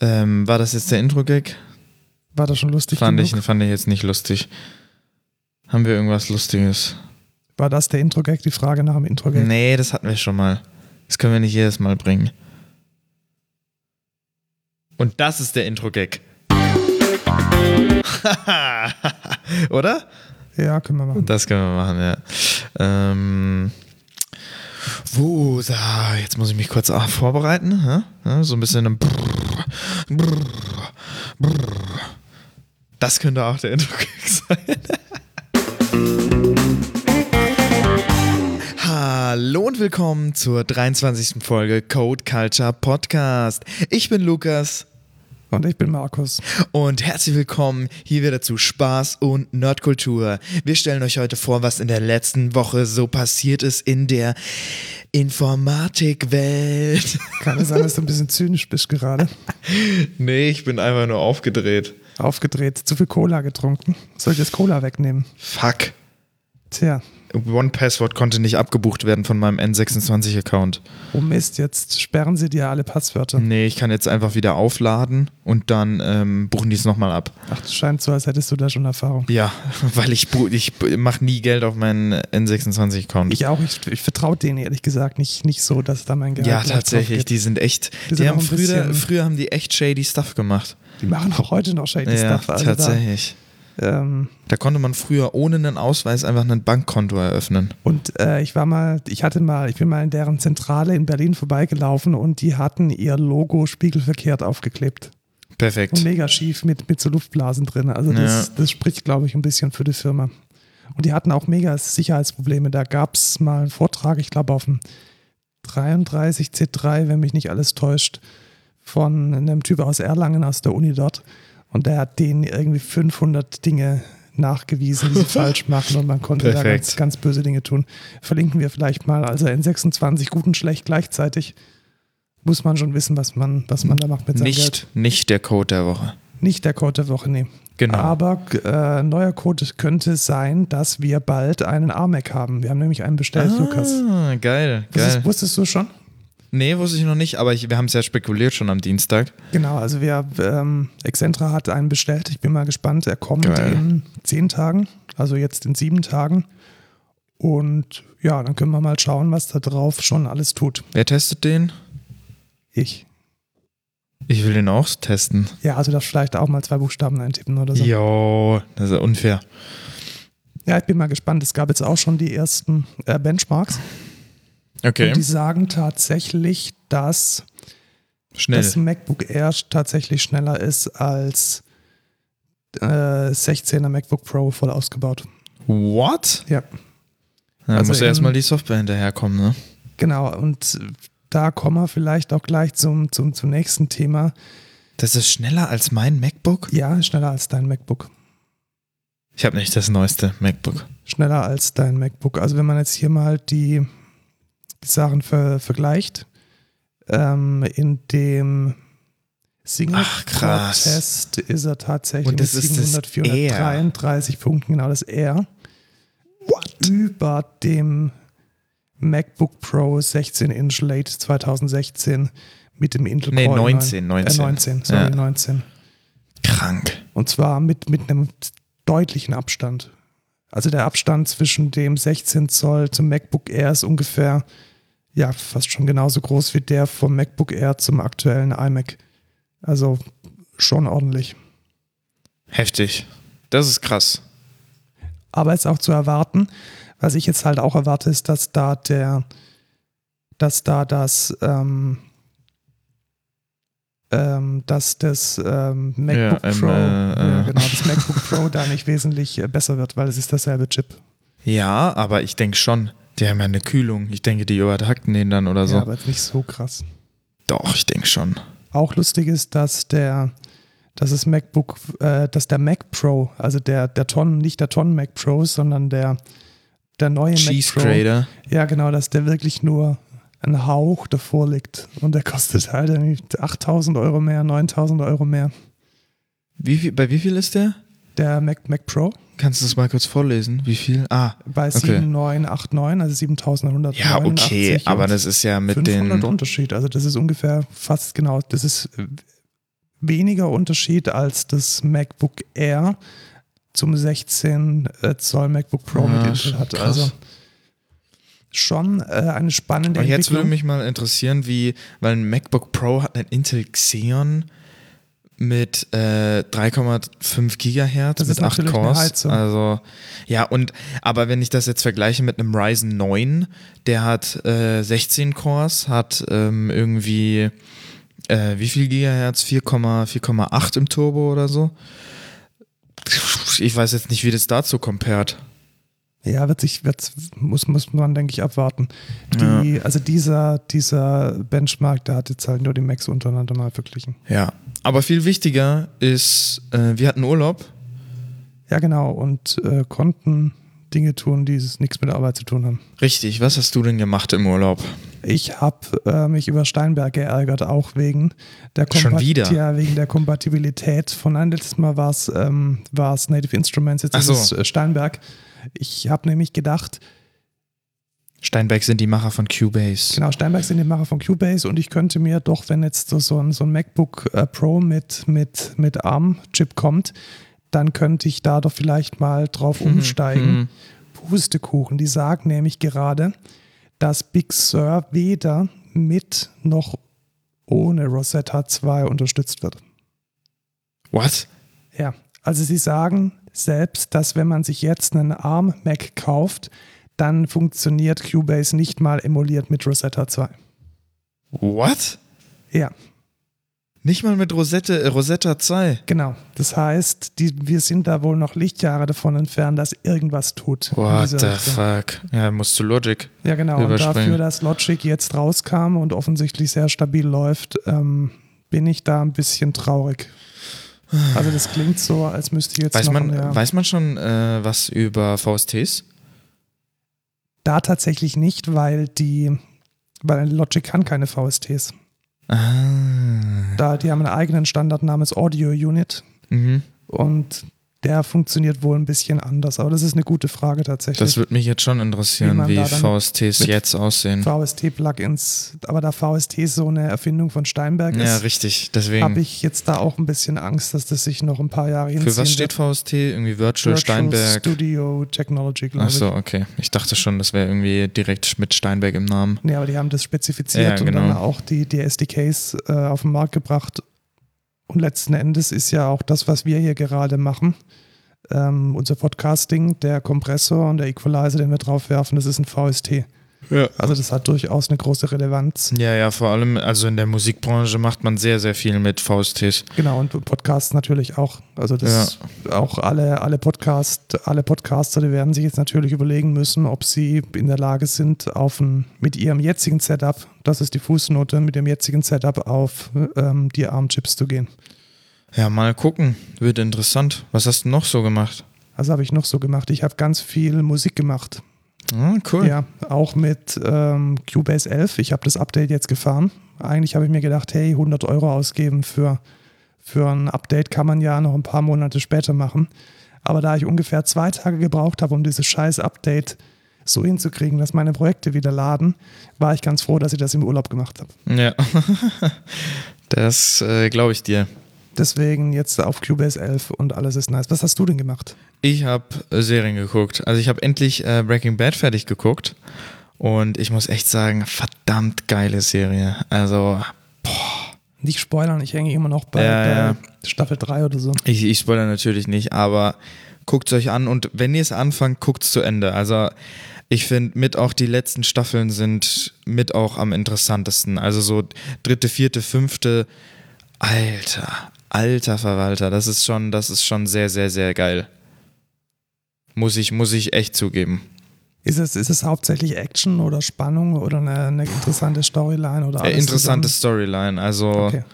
Ähm, war das jetzt der Intro-Gag? War das schon lustig Fand ich, genug? fand ich jetzt nicht lustig. Haben wir irgendwas Lustiges? War das der Intro-Gag? Die Frage nach dem Intro-Gag? Nee, das hatten wir schon mal. Das können wir nicht jedes Mal bringen. Und das ist der Intro-Gag. Oder? Ja, können wir machen. Das können wir machen, ja. Ähm, wo, jetzt muss ich mich kurz auch vorbereiten. so ein bisschen. Das könnte auch der Intro-Gag sein. Hallo und willkommen zur 23. Folge Code Culture Podcast. Ich bin Lukas Und ich bin Markus. und herzlich willkommen hier wieder zu Spaß und Nerdkultur. Wir stellen euch heute vor, was in der letzten Woche so passiert ist in der Informatikwelt. Kann es sein, dass du ein bisschen zynisch bist gerade? nee, ich bin einfach nur aufgedreht. Aufgedreht, zu viel Cola getrunken. Soll ich das Cola wegnehmen? Fuck. Tja, One Password konnte nicht abgebucht werden von meinem N26-Account. oh Mist, jetzt sperren sie dir alle Passwörter. Nee, ich kann jetzt einfach wieder aufladen und dann ähm, buchen die es nochmal ab. Ach, das scheint so, als hättest du da schon Erfahrung. Ja, weil ich, ich mache nie Geld auf meinen N26-Account. Ich auch, ich, ich vertraue denen ehrlich gesagt nicht, nicht so, dass da mein Gehalt Ja, tatsächlich, die sind echt. Die Die, sind haben früher, früher haben die echt shady Stuff gemacht. Die machen auch heute noch shady ja, Stuff. Also tatsächlich. Da, ähm, Da konnte man früher ohne einen Ausweis einfach ein Bankkonto eröffnen. Und äh, ich war mal, ich hatte mal, ich bin mal in deren Zentrale in Berlin vorbeigelaufen und die hatten ihr Logo spiegelverkehrt aufgeklebt. Und Perfekt. mega schief mit, mit so Luftblasen drin. Also das, Ja. das spricht, glaube ich, ein bisschen für die Firma. Und die hatten auch mega Sicherheitsprobleme. Da gab es mal einen Vortrag, ich glaube auf dem 33C3, wenn mich nicht alles täuscht, von einem Typ aus Erlangen, aus der Uni dort. Und der hat denen irgendwie 500 Dinge nachgewiesen, die sie falsch machen und man konnte da Perfekt. ganz, ganz böse Dinge tun. Verlinken wir vielleicht mal. Also N26 gut und schlecht gleichzeitig muss man schon wissen, was man, was man da macht mit seinem Geld. Nicht, nicht der Code der Woche. Nicht der Code der Woche, nee. Genau. Aber äh, neuer Code könnte sein, dass wir bald einen AMAC haben. Wir haben nämlich einen bestellt, Lukas. ah, geil, Das geil. ist, wusstest du schon? Nee, wusste ich noch nicht, aber ich, wir haben es ja spekuliert schon am Dienstag. Genau, also wir, ähm, Excentra hat einen bestellt. Ich bin mal gespannt. Er kommt Geil. in zehn Tagen, also jetzt in sieben Tagen. Und ja, dann können wir mal schauen, was da drauf schon alles tut. Wer testet den? Ich. Ich will den auch testen. Ja, also das vielleicht auch mal zwei Buchstaben eintippen oder so. Jo, das ist ja unfair. Ja, ich bin mal gespannt. Es gab jetzt auch schon die ersten äh, Benchmarks. Okay, Und die sagen tatsächlich, dass schnell. das MacBook Air tatsächlich schneller ist als äh, 16er MacBook Pro voll ausgebaut. What? Ja, Da Also muss in- erstmal die Software hinterherkommen, ne? genau. Und da kommen wir vielleicht auch gleich zum, zum, zum nächsten Thema. Das ist schneller als mein MacBook? Ja, schneller als dein MacBook. Ich habe nicht das neueste MacBook. Schneller als dein MacBook. Also wenn man jetzt hier mal die, die Sachen ver, vergleicht, ähm, in dem. Single-Test ist er tatsächlich mit ist das 700, 433 Punkten, genau das R. Über dem MacBook Pro 16 Inch Late 2016 mit dem Intel Nee, Core 19, 9, 19. Äh, 19, sorry, Ja. 19. Krank. Und zwar mit, mit einem deutlichen Abstand. Also der Abstand zwischen dem 16 Zoll zum MacBook Air ist ungefähr, ja, fast schon genauso groß wie der vom MacBook Air zum aktuellen iMac. Also schon ordentlich. Heftig. Das ist krass. Aber ist auch zu erwarten, was ich jetzt halt auch erwarte, ist, dass da der, dass da das, ähm, ähm, dass das ähm, MacBook Ja, Pro, äh, äh. genau, das MacBook Pro da nicht wesentlich äh, besser wird, weil es ist derselbe Chip. Ja, aber ich denke schon. Die haben ja eine Kühlung. Ich denke, die übertakten den dann oder so. Ja, aber nicht so krass. Doch, ich denke schon. Auch lustig ist, dass der, dass das MacBook, äh, dass der Mac Pro, also der, der Tonnen, nicht der Tonnen Mac Pro, sondern der, der neue Cheese Mac Pro, Grader. ja genau, dass der wirklich nur ein Hauch davor liegt und der kostet halt irgendwie 8000 Euro mehr, 9000 Euro mehr. Wie viel, bei wie viel ist der? Der Mac, Mac Pro Kannst du es mal kurz vorlesen? Wie viel? Ah, bei Okay. 7989, also 7189. ja, okay, aber das ist ja mit 500 den. Unterschied. Also das ist ungefähr fast genau, das ist weniger Unterschied als das MacBook Air zum 16 äh, Zoll MacBook Pro Ja, mit Intel schon hat. krass. Also schon äh, eine spannende Aber jetzt würde mich mal interessieren, wie, weil ein MacBook Pro hat ein Intel Xeon mit äh, 3,5 Gigahertz Das mit ist 8 natürlich eine Cores. Also ja, und aber wenn ich das jetzt vergleiche mit einem Ryzen 9, der hat äh, 16 Cores, hat ähm, irgendwie äh, wie viel Gigahertz? 4,- 4,8 im Turbo oder so. Ich weiß jetzt nicht, wie das dazu compared. Ja, wird sich, wird, muss, muss man, denke ich, abwarten. Die, Also dieser, dieser Benchmark, der hat jetzt halt nur die Macs untereinander mal verglichen. Ja, aber viel wichtiger ist, äh, wir hatten Urlaub. Ja, genau. Und äh, konnten Dinge tun, die nichts mit der Arbeit zu tun haben. Richtig, was hast du denn gemacht im Urlaub? Ich habe äh, mich über Steinberg geärgert, auch wegen der, Schon Kompat- wieder? Ja, wegen der Kompatibilität. Von einem letztes Mal war es ähm, war's Native Instruments, jetzt Ach ist so. es äh, Steinberg. Ich habe nämlich gedacht, Steinberg sind die Macher von Cubase. Genau, Steinberg sind die Macher von Cubase und ich könnte mir doch, wenn jetzt so, ein, so ein MacBook äh, Pro mit, mit, mit ARM-Chip kommt, dann könnte ich da doch vielleicht mal drauf umsteigen. Mhm. Pustekuchen, die sagen nämlich gerade, dass Big Sur weder mit noch ohne Rosetta 2 unterstützt wird. What? Ja, also sie sagen selbst, dass wenn man sich jetzt einen ARM-Mac kauft, dann funktioniert Cubase nicht mal emuliert mit Rosetta 2. What? Ja, Nicht mal mit Rosette, äh, Rosetta 2. Genau. Das heißt, die, wir sind da wohl noch Lichtjahre davon entfernt, dass irgendwas tut. What the Richtung. fuck? Ja, musst du Logic. Ja, genau. Und dafür, dass Logic jetzt rauskam und offensichtlich sehr stabil läuft, ähm, bin ich da ein bisschen traurig. Also das klingt so, als müsste ich jetzt Weiß noch man, ja, weiß man schon äh, was über VSTs? Da tatsächlich nicht, weil die, weil Logic kann keine VSTs. Ah. Da, die haben einen eigenen Standard namens Audio Unit Mhm. und der funktioniert wohl ein bisschen anders. Aber das ist eine gute Frage tatsächlich. Das würde mich jetzt schon Wie interessieren, wie dann VSTs jetzt aussehen. VST-Plugins, aber da VST so eine Erfindung von Steinberg Ja, ist, richtig. habe Deswegen. ich jetzt da auch ein bisschen Angst, dass das sich noch ein paar Jahre hinziehen Für was steht. VST? Irgendwie Virtual, Steinberg. Studio Technology, glaube Achso, ich. okay. Ich dachte schon, das wäre irgendwie direkt mit Steinberg im Namen. Nee, aber die haben das spezifiziert Ja, und dann genau. auch die, die SDKs äh, auf den Markt gebracht. Und letzten Endes ist ja auch das, was wir hier gerade machen, ähm, unser Podcasting, der Kompressor und der Equalizer, den wir draufwerfen, das ist ein VST. Ja. Also das hat durchaus eine große Relevanz. Ja, ja, vor allem, also in der Musikbranche macht man sehr, sehr viel mit VSTs. Genau, und Podcasts natürlich auch. Also das auch alle, alle Podcast, alle Podcaster, die werden sich jetzt natürlich überlegen müssen, ob sie in der Lage sind, auf ein, mit ihrem jetzigen Setup, das ist die Fußnote, mit dem jetzigen Setup auf ähm, die ARM-Chips zu gehen. Ja, mal gucken. Wird interessant. Was hast du noch so gemacht? Also habe ich noch so gemacht. Ich habe ganz viel Musik gemacht. Ah, cool. Ja, auch mit ähm, Cubase 11. Ich habe das Update jetzt gefahren. Eigentlich habe ich mir gedacht, hey, 100 Euro ausgeben für, für ein Update kann man ja noch ein paar Monate später machen. Aber da ich ungefähr zwei Tage gebraucht habe, um dieses scheiß Update so hinzukriegen, dass meine Projekte wieder laden, war ich ganz froh, dass ich das im Urlaub gemacht habe. Ja. das äh, glaube ich dir. Deswegen jetzt auf Cubase 11 und alles ist nice. Was hast du denn gemacht? Ich habe äh, Serien geguckt. Also ich habe endlich äh, Breaking Bad fertig geguckt. Und ich muss echt sagen, verdammt geile Serie. Also, Nicht spoilern, ich hänge immer noch bei, Ja, bei ja. Staffel 3 oder so. ich, ich spoilere natürlich nicht, aber guckt es euch an und wenn ihr es anfangt, guckt es zu Ende. Also ich finde, mit auch die letzten Staffeln sind mit auch am interessantesten. Also so dritte, vierte, fünfte, Alter, alter Verwalter, das ist schon, das ist schon sehr, sehr, sehr geil. Muss ich, muss ich echt zugeben. Ist es, ist es hauptsächlich Action oder Spannung oder eine, eine interessante Storyline oder alles interessante zusammen? Storyline. Also Okay.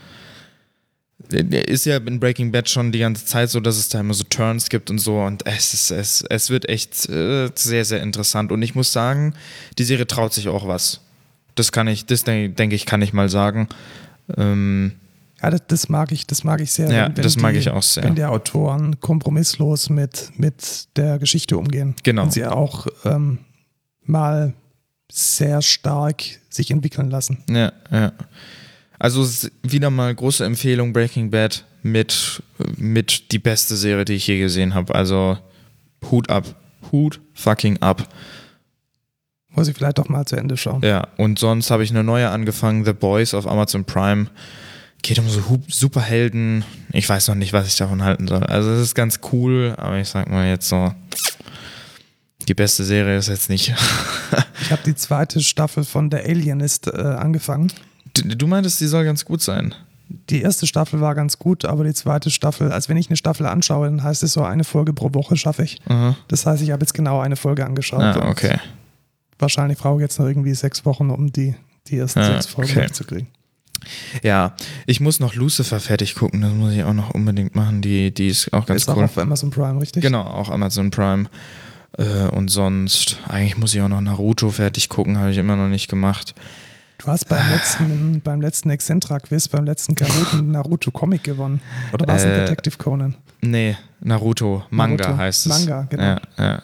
ist ja in Breaking Bad schon die ganze Zeit so, dass es da immer so Turns gibt und so und es ist, es, es wird echt äh, sehr, sehr interessant und ich muss sagen, die Serie traut sich auch was. Das kann ich, das denke denk ich, kann ich mal sagen. Ähm, Ja, das, das mag ich, das mag ich sehr. Ja, das mag ich auch sehr. Wenn die Autoren kompromisslos mit, mit der Geschichte umgehen. Genau. Und sie auch ähm, mal sehr stark sich entwickeln lassen. ja, ja. Also wieder mal große Empfehlung Breaking Bad mit, mit die beste Serie, die ich je gesehen habe. Also Hut ab. Hut fucking ab. Muss ich vielleicht doch mal zu Ende schauen. Ja, und sonst habe ich eine neue angefangen, The Boys auf Amazon Prime. Geht um so Superhelden. Ich weiß noch nicht, was ich davon halten soll. Also es ist ganz cool, aber ich sag mal jetzt so, die beste Serie ist jetzt nicht. Ich habe die zweite Staffel von The Alienist äh, angefangen. Du, du meintest, die soll ganz gut sein. Die erste Staffel war ganz gut, aber die zweite Staffel, also wenn ich eine Staffel anschaue, dann heißt es so eine Folge pro Woche schaffe ich. Aha. Das heißt, ich habe jetzt genau eine Folge angeschaut. Ah, okay. Wahrscheinlich brauche ich jetzt noch irgendwie sechs Wochen, um die, die ersten Ah, sechs Folgen okay. durchzukriegen. Ja, ich muss noch Lucifer fertig gucken. Das muss ich auch noch unbedingt machen. Die, die ist auch ganz Ist auch cool. auf Amazon Prime, richtig? Genau, auch Amazon Prime. Äh, und sonst, eigentlich muss ich auch noch Naruto fertig gucken, habe ich immer noch nicht gemacht. Du hast beim letzten, beim letzten Excentra-Quiz, beim letzten Kahoot einen Naruto-Comic gewonnen. Oder war es ein Äh, Detective Conan? Nee, Naruto, Manga Naruto. heißt es. Manga, genau. Ja, ja.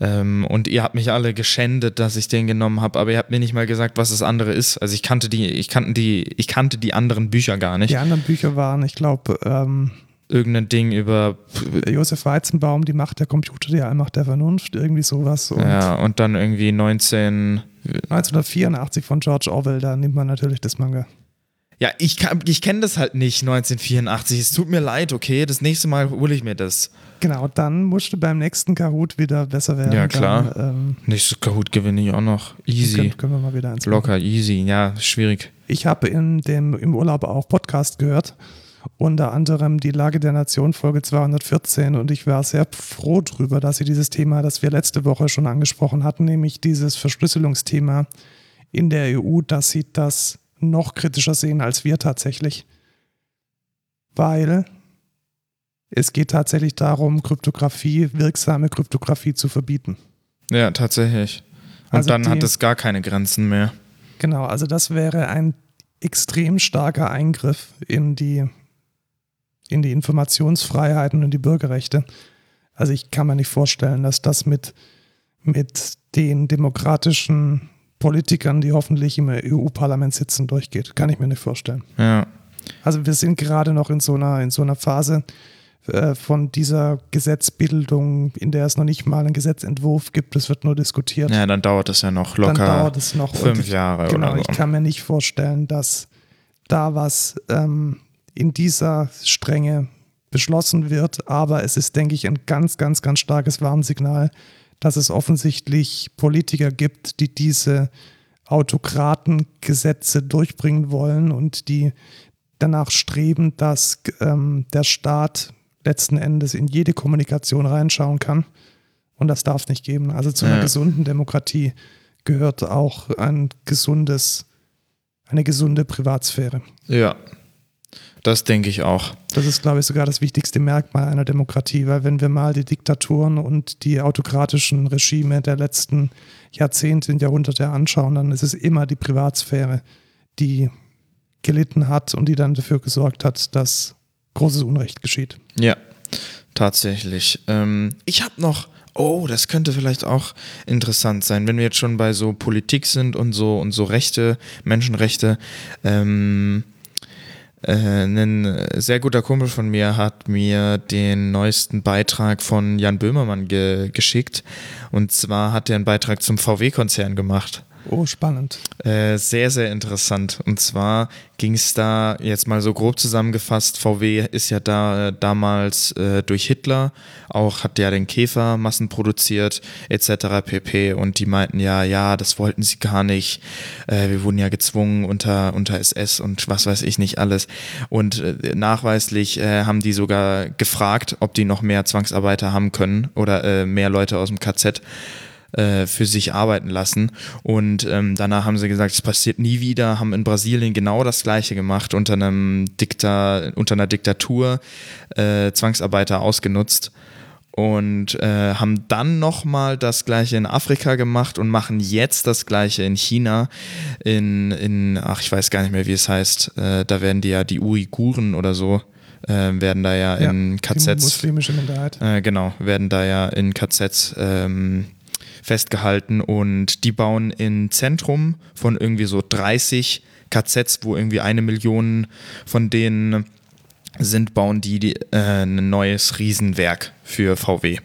Ähm, und ihr habt mich alle geschändet, dass ich den genommen habe, aber ihr habt mir nicht mal gesagt, was das andere ist. Also ich kannte die, ich kannte die, ich kannte die anderen Bücher gar nicht. Die anderen Bücher waren, ich glaube, ähm, Irgendein Ding über Josef Weizenbaum, Die Macht der Computer, die Allmacht der Vernunft, irgendwie sowas. Und ja, und dann irgendwie 19. 1984 von George Orwell, da nimmt man natürlich das Manga. Ja, ich, kann- ich kenne das halt nicht, 1984. Es tut mir leid, okay? Das nächste Mal hole ich mir das. Genau, dann musste beim nächsten Kahoot wieder besser werden. Ja, klar. Dann, ähm, Nächstes Kahoot gewinne ich auch noch. Easy. können, können wir mal wieder eins machen. Locker, easy. Ja, schwierig. Ich habe in dem, im Urlaub auch Podcast gehört, unter anderem die Lage der Nation Folge 214 und ich war sehr froh drüber, dass sie dieses Thema, das wir letzte Woche schon angesprochen hatten, nämlich dieses Verschlüsselungsthema in der EU, dass sie das noch kritischer sehen als wir tatsächlich, weil es geht tatsächlich darum, Kryptographie, wirksame Kryptographie zu verbieten. Ja, tatsächlich. Und Also dann die- hat es gar keine Grenzen mehr. Genau, also das wäre ein extrem starker Eingriff in die, in die Informationsfreiheiten und die Bürgerrechte. Also ich kann mir nicht vorstellen, dass das mit, mit den demokratischen Politikern, die hoffentlich im EU-Parlament sitzen, durchgeht. Kann ich mir nicht vorstellen. Ja. Also wir sind gerade noch in so einer, in so einer Phase äh, von dieser Gesetzbildung, in der es noch nicht mal einen Gesetzentwurf gibt. Es wird nur diskutiert. Ja, dann dauert es ja noch Dann locker dauert es noch fünf ich- Jahre Genau, oder ich so. kann mir nicht vorstellen, dass da was ähm, in dieser Strenge beschlossen wird, aber es ist, denke ich, ein ganz, ganz, ganz starkes Warnsignal, dass es offensichtlich Politiker gibt, die diese Autokratengesetze durchbringen wollen und die danach streben, dass ähm, der Staat letzten Endes in jede Kommunikation reinschauen kann. Und das darf nicht geben. Also zu einer Ja. gesunden Demokratie gehört auch ein gesundes, eine gesunde Privatsphäre. Ja. Das denke ich auch. Das ist, glaube ich, sogar das wichtigste Merkmal einer Demokratie, weil wenn wir mal die Diktaturen und die autokratischen Regime der letzten Jahrzehnte und Jahrhunderte anschauen, dann ist es immer die Privatsphäre, die gelitten hat und die dann dafür gesorgt hat, dass großes Unrecht geschieht. Ja, tatsächlich. Ähm, ich habe noch, oh, das könnte vielleicht auch interessant sein, wenn wir jetzt schon bei so Politik sind und so und so Rechte, Menschenrechte. Ähm, äh, ein sehr guter Kumpel von mir hat mir den neuesten Beitrag von Jan Böhmermann ge geschickt. Und zwar hat er einen Beitrag zum VW-Konzern gemacht. Oh, spannend. Äh, sehr, sehr interessant. Und zwar ging es da jetzt mal so grob zusammengefasst. VW ist ja da äh, damals äh, durch Hitler auch, hat ja den Käfer massenproduziert etc. pp. Und die meinten ja, ja, das wollten sie gar nicht. Äh, wir wurden ja gezwungen unter, unter SS und was weiß ich nicht alles. Und äh, nachweislich äh, haben die sogar gefragt, ob die noch mehr Zwangsarbeiter haben können oder äh, mehr Leute aus dem KZ äh, für sich arbeiten lassen. Und ähm, danach haben sie gesagt, es passiert nie wieder, haben in Brasilien genau das gleiche gemacht, unter einem Dikta, unter einer Diktatur äh, Zwangsarbeiter ausgenutzt. Und äh, haben dann nochmal das gleiche in Afrika gemacht und machen jetzt das gleiche in China. In, in ach, ich weiß gar nicht mehr, wie es heißt. Äh, da werden die ja die Uiguren oder so, äh, werden da ja, in Die KZs. muslimische Minderheit. Äh, genau, werden da ja in KZs ähm, festgehalten und die bauen im Zentrum von irgendwie so 30 KZs, wo irgendwie eine Million von denen sind, bauen die, die äh, ein neues Riesenwerk für VW.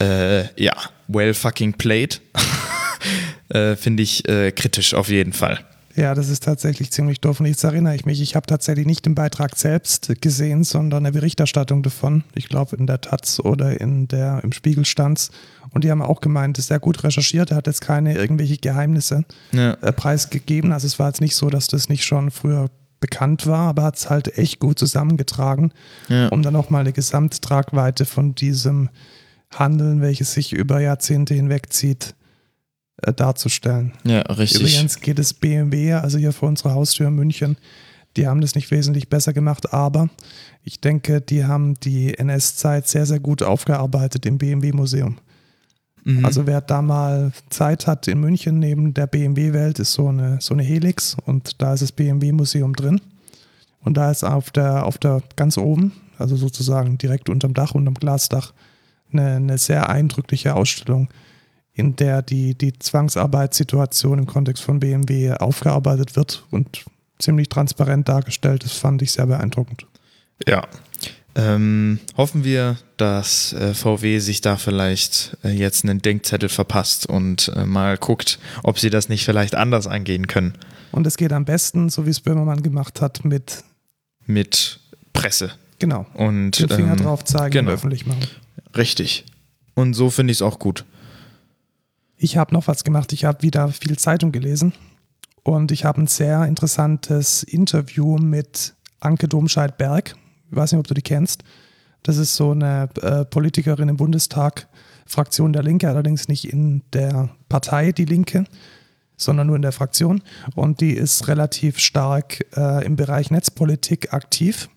Äh, ja, well fucking played. äh, Finde ich äh, kritisch auf jeden Fall. Ja, das ist tatsächlich ziemlich doof. Und jetzt erinnere ich mich, ich habe tatsächlich nicht den Beitrag selbst gesehen, sondern eine Berichterstattung davon. Ich glaube in der Taz oder in der, im Spiegel stand's. Und die haben auch gemeint, ist sehr gut recherchiert, er hat jetzt keine irgendwelche Geheimnisse Ja. äh, preisgegeben. Also es war jetzt nicht so, dass das nicht schon früher bekannt war, aber hat es halt echt gut zusammengetragen, Ja. um dann auch mal eine Gesamttragweite von diesem Handeln, welches sich über Jahrzehnte hinwegzieht, äh, darzustellen. Ja, richtig. Übrigens geht es BMW, also hier vor unserer Haustür in München, die haben das nicht wesentlich besser gemacht, aber ich denke, die haben die NS-Zeit sehr, sehr gut aufgearbeitet im BMW-Museum. Mhm. Also wer da mal Zeit hat in München, neben der BMW-Welt ist so eine, so eine Helix und da ist das BMW-Museum drin. Und da ist auf der, auf der ganz oben, also sozusagen direkt unterm Dach, unterm Glasdach, eine, eine sehr eindrückliche Ausstellung, in der die, die Zwangsarbeitssituation im Kontext von BMW aufgearbeitet wird und ziemlich transparent dargestellt. Das fand ich sehr beeindruckend. Ja. Ähm, hoffen wir, dass äh, VW sich da vielleicht äh, jetzt einen Denkzettel verpasst und äh, mal guckt, ob sie das nicht vielleicht anders angehen können Und es geht am besten, so wie es Böhmermann gemacht hat, mit, mit Presse. genau, Und den Finger ähm, drauf zeigen genau. und öffentlich machen. Richtig. Und so finde ich es auch gut. Ich habe noch was gemacht. Ich habe wieder viel Zeitung gelesen und ich habe ein sehr interessantes Interview mit Anke Domscheit-Berg. Ich weiß nicht, ob du die kennst. Das ist so eine äh, Politikerin im Bundestag, Fraktion der Linke, allerdings nicht in der Partei Die Linke, sondern nur in der Fraktion. Und die ist relativ stark äh, im Bereich Netzpolitik aktiv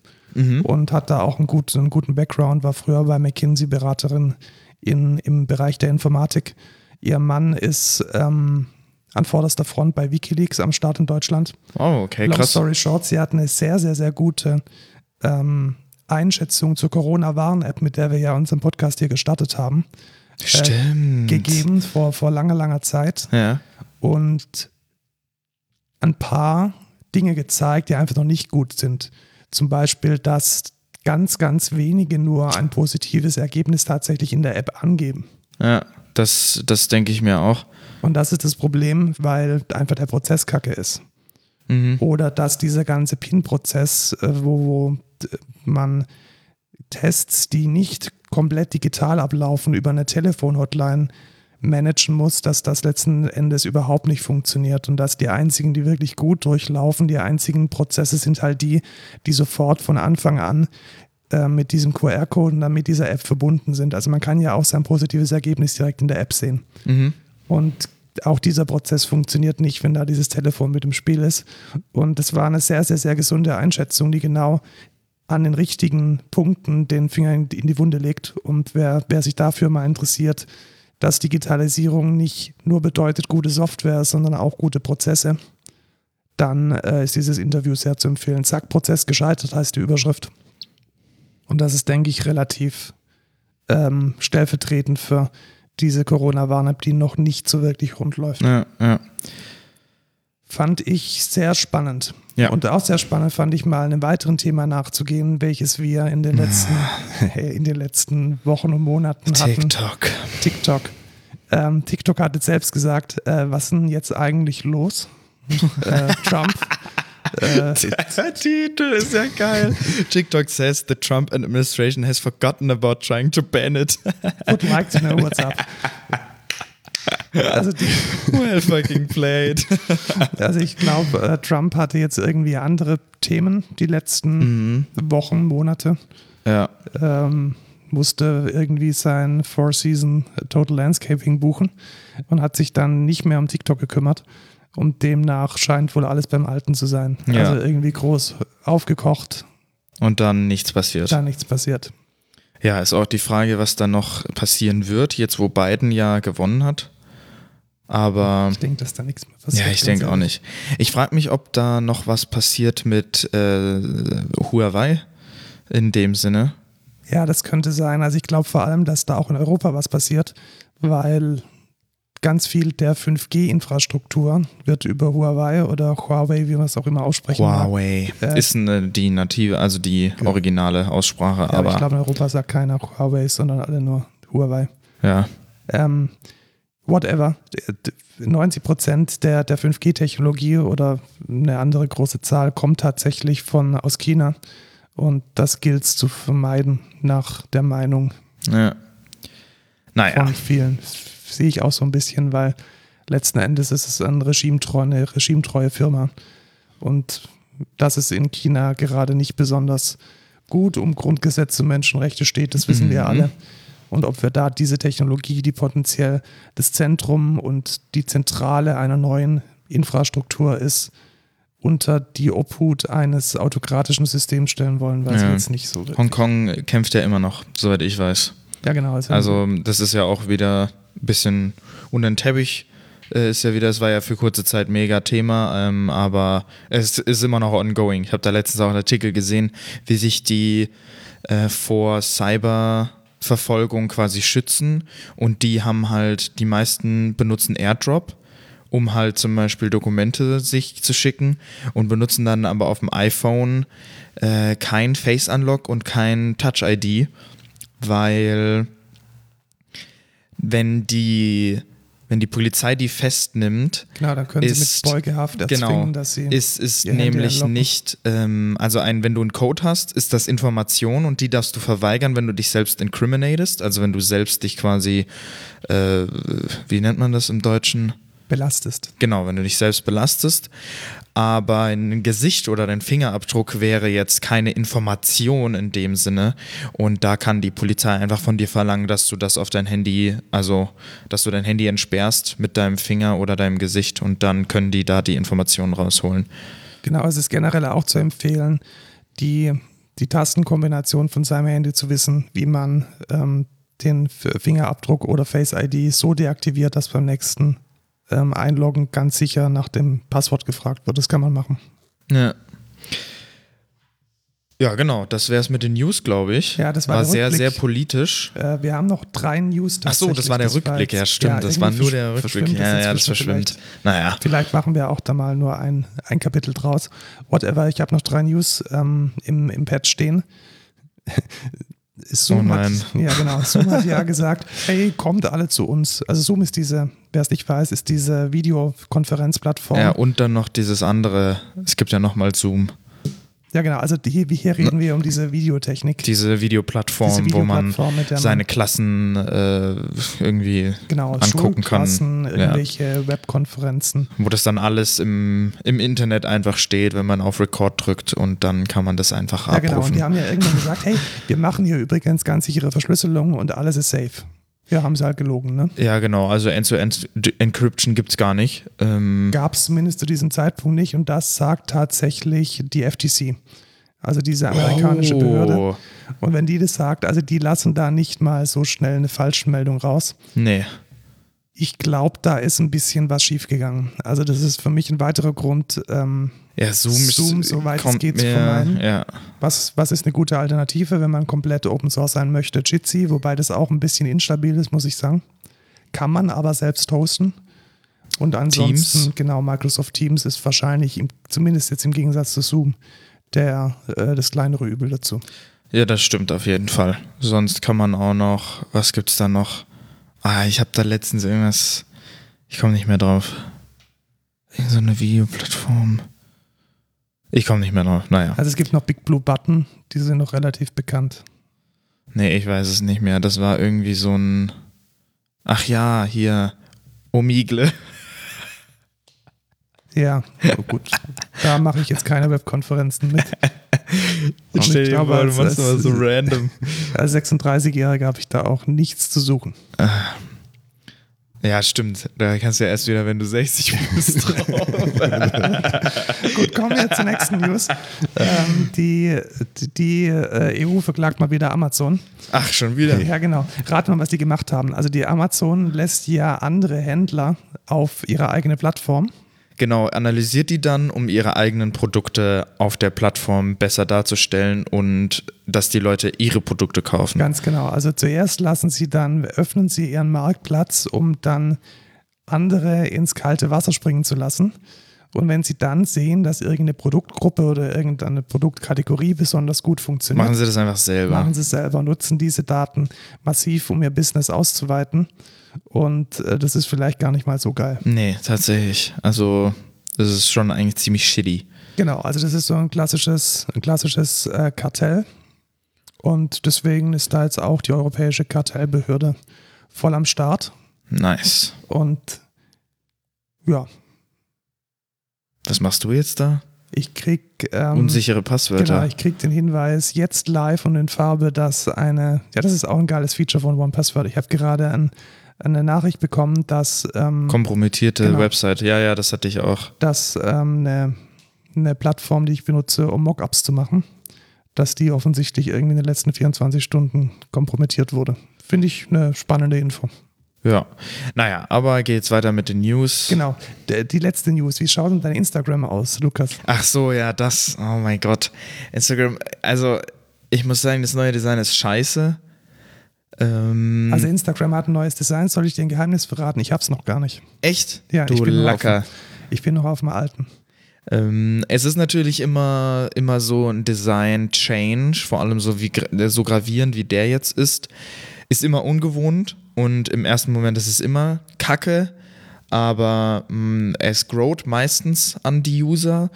und hat da auch einen guten, einen guten Background, war früher bei McKinsey Beraterin in, im Bereich der Informatik. Ihr Mann ist ähm, an vorderster Front bei Wikileaks am Start in Deutschland. Oh, okay, Long krass. story short, sie hat eine sehr, sehr, sehr gute ähm, Einschätzung zur Corona-Warn-App, mit der wir ja unseren Podcast hier gestartet haben, Stimmt. gegeben vor, vor langer, langer Zeit Ja. und ein paar Dinge gezeigt, die einfach noch nicht gut sind. Zum Beispiel, dass ganz, ganz wenige nur ein positives Ergebnis tatsächlich in der App angeben. Ja, das, das denke ich mir auch. Und das ist das Problem, weil einfach der Prozess kacke ist. Mhm. Oder dass dieser ganze PIN-Prozess, äh, wo, wo äh, man Tests, die nicht komplett digital ablaufen, über eine Telefonhotline managen muss, dass das letzten Endes überhaupt nicht funktioniert und dass die einzigen, die wirklich gut durchlaufen, die einzigen Prozesse sind halt die, die sofort von Anfang an äh, mit diesem QR-Code und dann mit dieser App verbunden sind. Also man kann ja auch sein positives Ergebnis direkt in der App sehen. Mhm. Und auch dieser Prozess funktioniert nicht, wenn da dieses Telefon mit im Spiel ist. Und es war eine sehr, sehr, sehr gesunde Einschätzung, die genau an den richtigen Punkten den Finger in die, Wunde legt. Und wer, wer sich dafür mal interessiert, dass Digitalisierung nicht nur bedeutet gute Software, sondern auch gute Prozesse, dann äh, ist dieses Interview sehr zu empfehlen. Zack, Prozess gescheitert heißt die Überschrift. Und das ist, denke ich, relativ ähm, stellvertretend für diese Corona-Warn-App, die noch nicht so wirklich rund läuft. Ja, ja. Fand ich sehr spannend. Ja. Und auch sehr spannend fand ich mal einem weiteren Thema nachzugehen, welches wir in den letzten, in den letzten Wochen und Monaten hatten. TikTok. TikTok. Ähm, TikTok hat jetzt selbst gesagt, äh, was ist denn jetzt eigentlich los? äh, Trump. Äh, Der Titel ist ja geil. TikTok says the Trump administration has forgotten about trying to ban it. would like to know what's up. Also, die, well fucking played. also ich glaube, äh, Trump hatte jetzt irgendwie andere Themen die letzten Wochen, Monate. Ja. ähm, musste irgendwie sein Four Season Total Landscaping buchen und hat sich dann nicht mehr um TikTok gekümmert. Und demnach scheint wohl alles beim Alten zu sein. Ja. Also irgendwie groß aufgekocht, Und dann nichts passiert. da nichts passiert. Ja, ist auch die Frage, was da noch passieren wird, jetzt wo Biden ja gewonnen hat. Aber Ich denke, dass da nichts mehr passiert. ja, ich denke auch nicht. Ich frage mich, ob da noch was passiert mit äh, Huawei in dem Sinne. Ja, das könnte sein. Also ich glaube vor allem, dass da auch in Europa was passiert, weil ganz viel der 5G-Infrastruktur wird über Huawei oder Huawei, wie man es auch immer aussprechen mag. Huawei Äh, ist eine, die native, also die originale Aussprache, Ja, aber aber ich glaube, in Europa sagt keiner Huawei, sondern alle nur Huawei. ja. ähm, whatever, 90 Prozent der, der 5G-Technologie oder eine andere große Zahl kommt tatsächlich von aus China. Und das gilt es zu vermeiden, nach der Meinung ja. Naja, von vielen. Das sehe ich auch so ein bisschen, weil letzten Endes ist es eine regimetreue, eine regimetreue Firma. Und das ist in China gerade nicht besonders gut um Grundgesetze und Menschenrechte steht, das wissen wir Mhm. alle. Und ob wir da diese Technologie, die potenziell das Zentrum und die Zentrale einer neuen Infrastruktur ist, unter die Obhut eines autokratischen Systems stellen wollen, weiß Ja. ich jetzt nicht so. Hongkong kämpft ja immer noch, soweit ich weiß. Ja, genau. Also das ist ja auch wieder ein bisschen unter den Teppich. Äh, ist ja wieder, es war ja für kurze Zeit mega Thema, ähm, aber es ist immer noch ongoing. Ich habe da letztens auch einen Artikel gesehen, wie sich die äh, vor Cyberverfolgung quasi schützen und die haben halt, die meisten benutzen AirDrop, um halt zum Beispiel Dokumente sich zu schicken und benutzen dann aber auf dem iPhone äh, kein Face Unlock und kein Touch ID, weil wenn die, wenn die Polizei die festnimmt, Genau, dann können sie ist- mit Beugehaft erzwingen, genau, dass sie. ist, ist nämlich nicht, ähm, also ein, wenn du einen Code hast, ist das Information und die darfst du verweigern, wenn du dich selbst incriminatest, also wenn du selbst dich quasi, äh, wie nennt man das im Deutschen? belastest. Genau, wenn du dich selbst belastest. Aber ein Gesicht oder dein Fingerabdruck wäre jetzt keine Information in dem Sinne. Und da kann die Polizei einfach von dir verlangen, dass du das auf dein Handy, also dass du dein Handy entsperrst mit deinem Finger oder deinem Gesicht und dann können die da die Informationen rausholen. Genau, es ist generell auch zu empfehlen, die, die Tastenkombination von seinem Handy zu wissen, wie man ähm, den Fingerabdruck oder Face ID so deaktiviert, dass beim nächsten ähm, Einloggen ganz sicher nach dem Passwort gefragt wird. Das kann man machen. Ja. Ja, genau, das wäre es mit den News, glaube ich. Ja, das war der sehr, sehr politisch. Äh, wir haben noch drei News. Ach so, das war der tatsächlich. Rückblick, ja, jetzt- stimmt. das war nur der Rückblick. Ja, ja, das verschwimmt. Vielleicht, Naja. vielleicht machen wir auch da mal nur ein, ein Kapitel draus. Whatever, ich habe noch drei News ähm, im, im Pad stehen. Zoom Oh hat, ja, genau. Zoom hat ja gesagt, hey, kommt alle zu uns. Also Zoom ist diese, wer es nicht weiß, ist diese Videokonferenzplattform. Ja, und dann noch dieses andere, es gibt ja nochmal Zoom, Ja, genau. Also die, hier reden wir um diese Videotechnik. diese Videoplattform, Diese wo man Videoplattform, der man- seine Klassen äh, irgendwie genau, angucken kann. Schulklassen, Ja. irgendwelche Webkonferenzen. Wo das dann alles im, im Internet einfach steht, wenn man auf Record drückt und dann kann man das einfach Ja, abrufen. genau. Und die haben ja irgendwann gesagt, hey, wir machen hier übrigens ganz sichere Verschlüsselung und alles ist safe. Ja, haben sie halt gelogen, ne? ja, genau. Also End-to-End-Encryption gibt es gar nicht. Ähm, Gab es zumindest zu diesem Zeitpunkt nicht und das sagt tatsächlich die FTC. Also diese amerikanische Oh. Behörde. Und wenn die das sagt, also die lassen da nicht mal so schnell eine Falschmeldung raus. Nee. Ich glaube, da ist ein bisschen was schiefgegangen. Also das ist für mich ein weiterer Grund, ähm, Ja, Zoom, Zoom, ist, soweit es kommt geht, zu vermeiden. Ja. Was, was ist eine gute Alternative, wenn man komplett Open Source sein möchte? Jitsi, wobei das auch ein bisschen instabil ist, muss ich sagen. Kann man aber selbst hosten. Und ansonsten, Teams. genau, Microsoft Teams ist wahrscheinlich, im, zumindest jetzt im Gegensatz zu Zoom, der, äh, das kleinere Übel dazu. Ja, das stimmt auf jeden Fall. Sonst kann man auch noch, was gibt's da noch? Ah, ich habe da letztens irgendwas, ich komme nicht mehr drauf. Irgend so eine Videoplattform. Ich komme nicht mehr drauf. Naja. Also es gibt noch Big Blue Button, die sind noch relativ bekannt. Nee, ich weiß es nicht mehr. Das war irgendwie so ein. Ach ja, hier. Omigle. Ja, oh gut. Da mache ich jetzt keine Webkonferenzen mit. Und Stell ich dir glaube, vor, du machst immer so random. Als 36-Jähriger habe ich da auch nichts zu suchen. Ja, stimmt. Da kannst du ja erst wieder, wenn du 60 bist, drauf. Gut, kommen wir zur nächsten News. Ähm, die die, die äh, EU verklagt mal wieder Amazon. Ach, schon wieder. Ja, genau. Rat mal, was die gemacht haben. Also die Amazon lässt ja andere Händler auf ihre eigene Plattform. Genau, analysiert die dann, um ihre eigenen Produkte auf der Plattform besser darzustellen und dass die Leute ihre Produkte kaufen. Ganz genau. Also zuerst lassen sie dann, öffnen sie ihren Marktplatz, um dann andere ins kalte Wasser springen zu lassen. Und wenn sie dann sehen, dass irgendeine Produktgruppe oder irgendeine Produktkategorie besonders gut funktioniert, Machen sie das einfach selber. machen sie es selber, nutzen diese Daten massiv, um ihr Business auszuweiten. Und äh, das ist vielleicht gar nicht mal so geil. Nee, tatsächlich. Also, das ist schon eigentlich ziemlich shitty. Genau, also das ist so ein klassisches, ein klassisches äh, Kartell. Und deswegen ist da jetzt auch die Europäische Kartellbehörde voll am Start. Nice. Und ja, Was machst du jetzt da? ich krieg ähm, Unsichere Passwörter. Genau, ich krieg den Hinweis jetzt live und in Farbe, dass eine, ja, das ist auch ein geiles Feature von OnePassword. Ich habe gerade ein, eine Nachricht bekommen, dass, ähm, Kompromittierte Genau. Website. Ja, ja, das hatte ich auch. dass ähm, eine, eine Plattform, die ich benutze, um Mockups zu machen, dass die offensichtlich irgendwie in den letzten 24 Stunden kompromittiert wurde. Finde ich eine spannende Info. Ja. Naja, aber geht's weiter mit den News. Genau. Die letzte News. Wie schaut denn dein Instagram aus, Lukas? Ach so, ja, das. Oh mein Gott. Instagram, also ich muss sagen, das neue Design ist scheiße. Ähm, Also Instagram hat ein neues Design. Soll ich dir ein Geheimnis verraten? Ich hab's noch gar nicht. echt? Ja, du ich bin nur auf Lacker. Ich bin noch auf dem alten. Ähm, es ist natürlich immer, immer so ein Design-Change, vor allem so, wie, so gravierend wie der jetzt ist, ist immer ungewohnt und im ersten Moment ist es immer kacke, aber mh, es growt meistens an die User.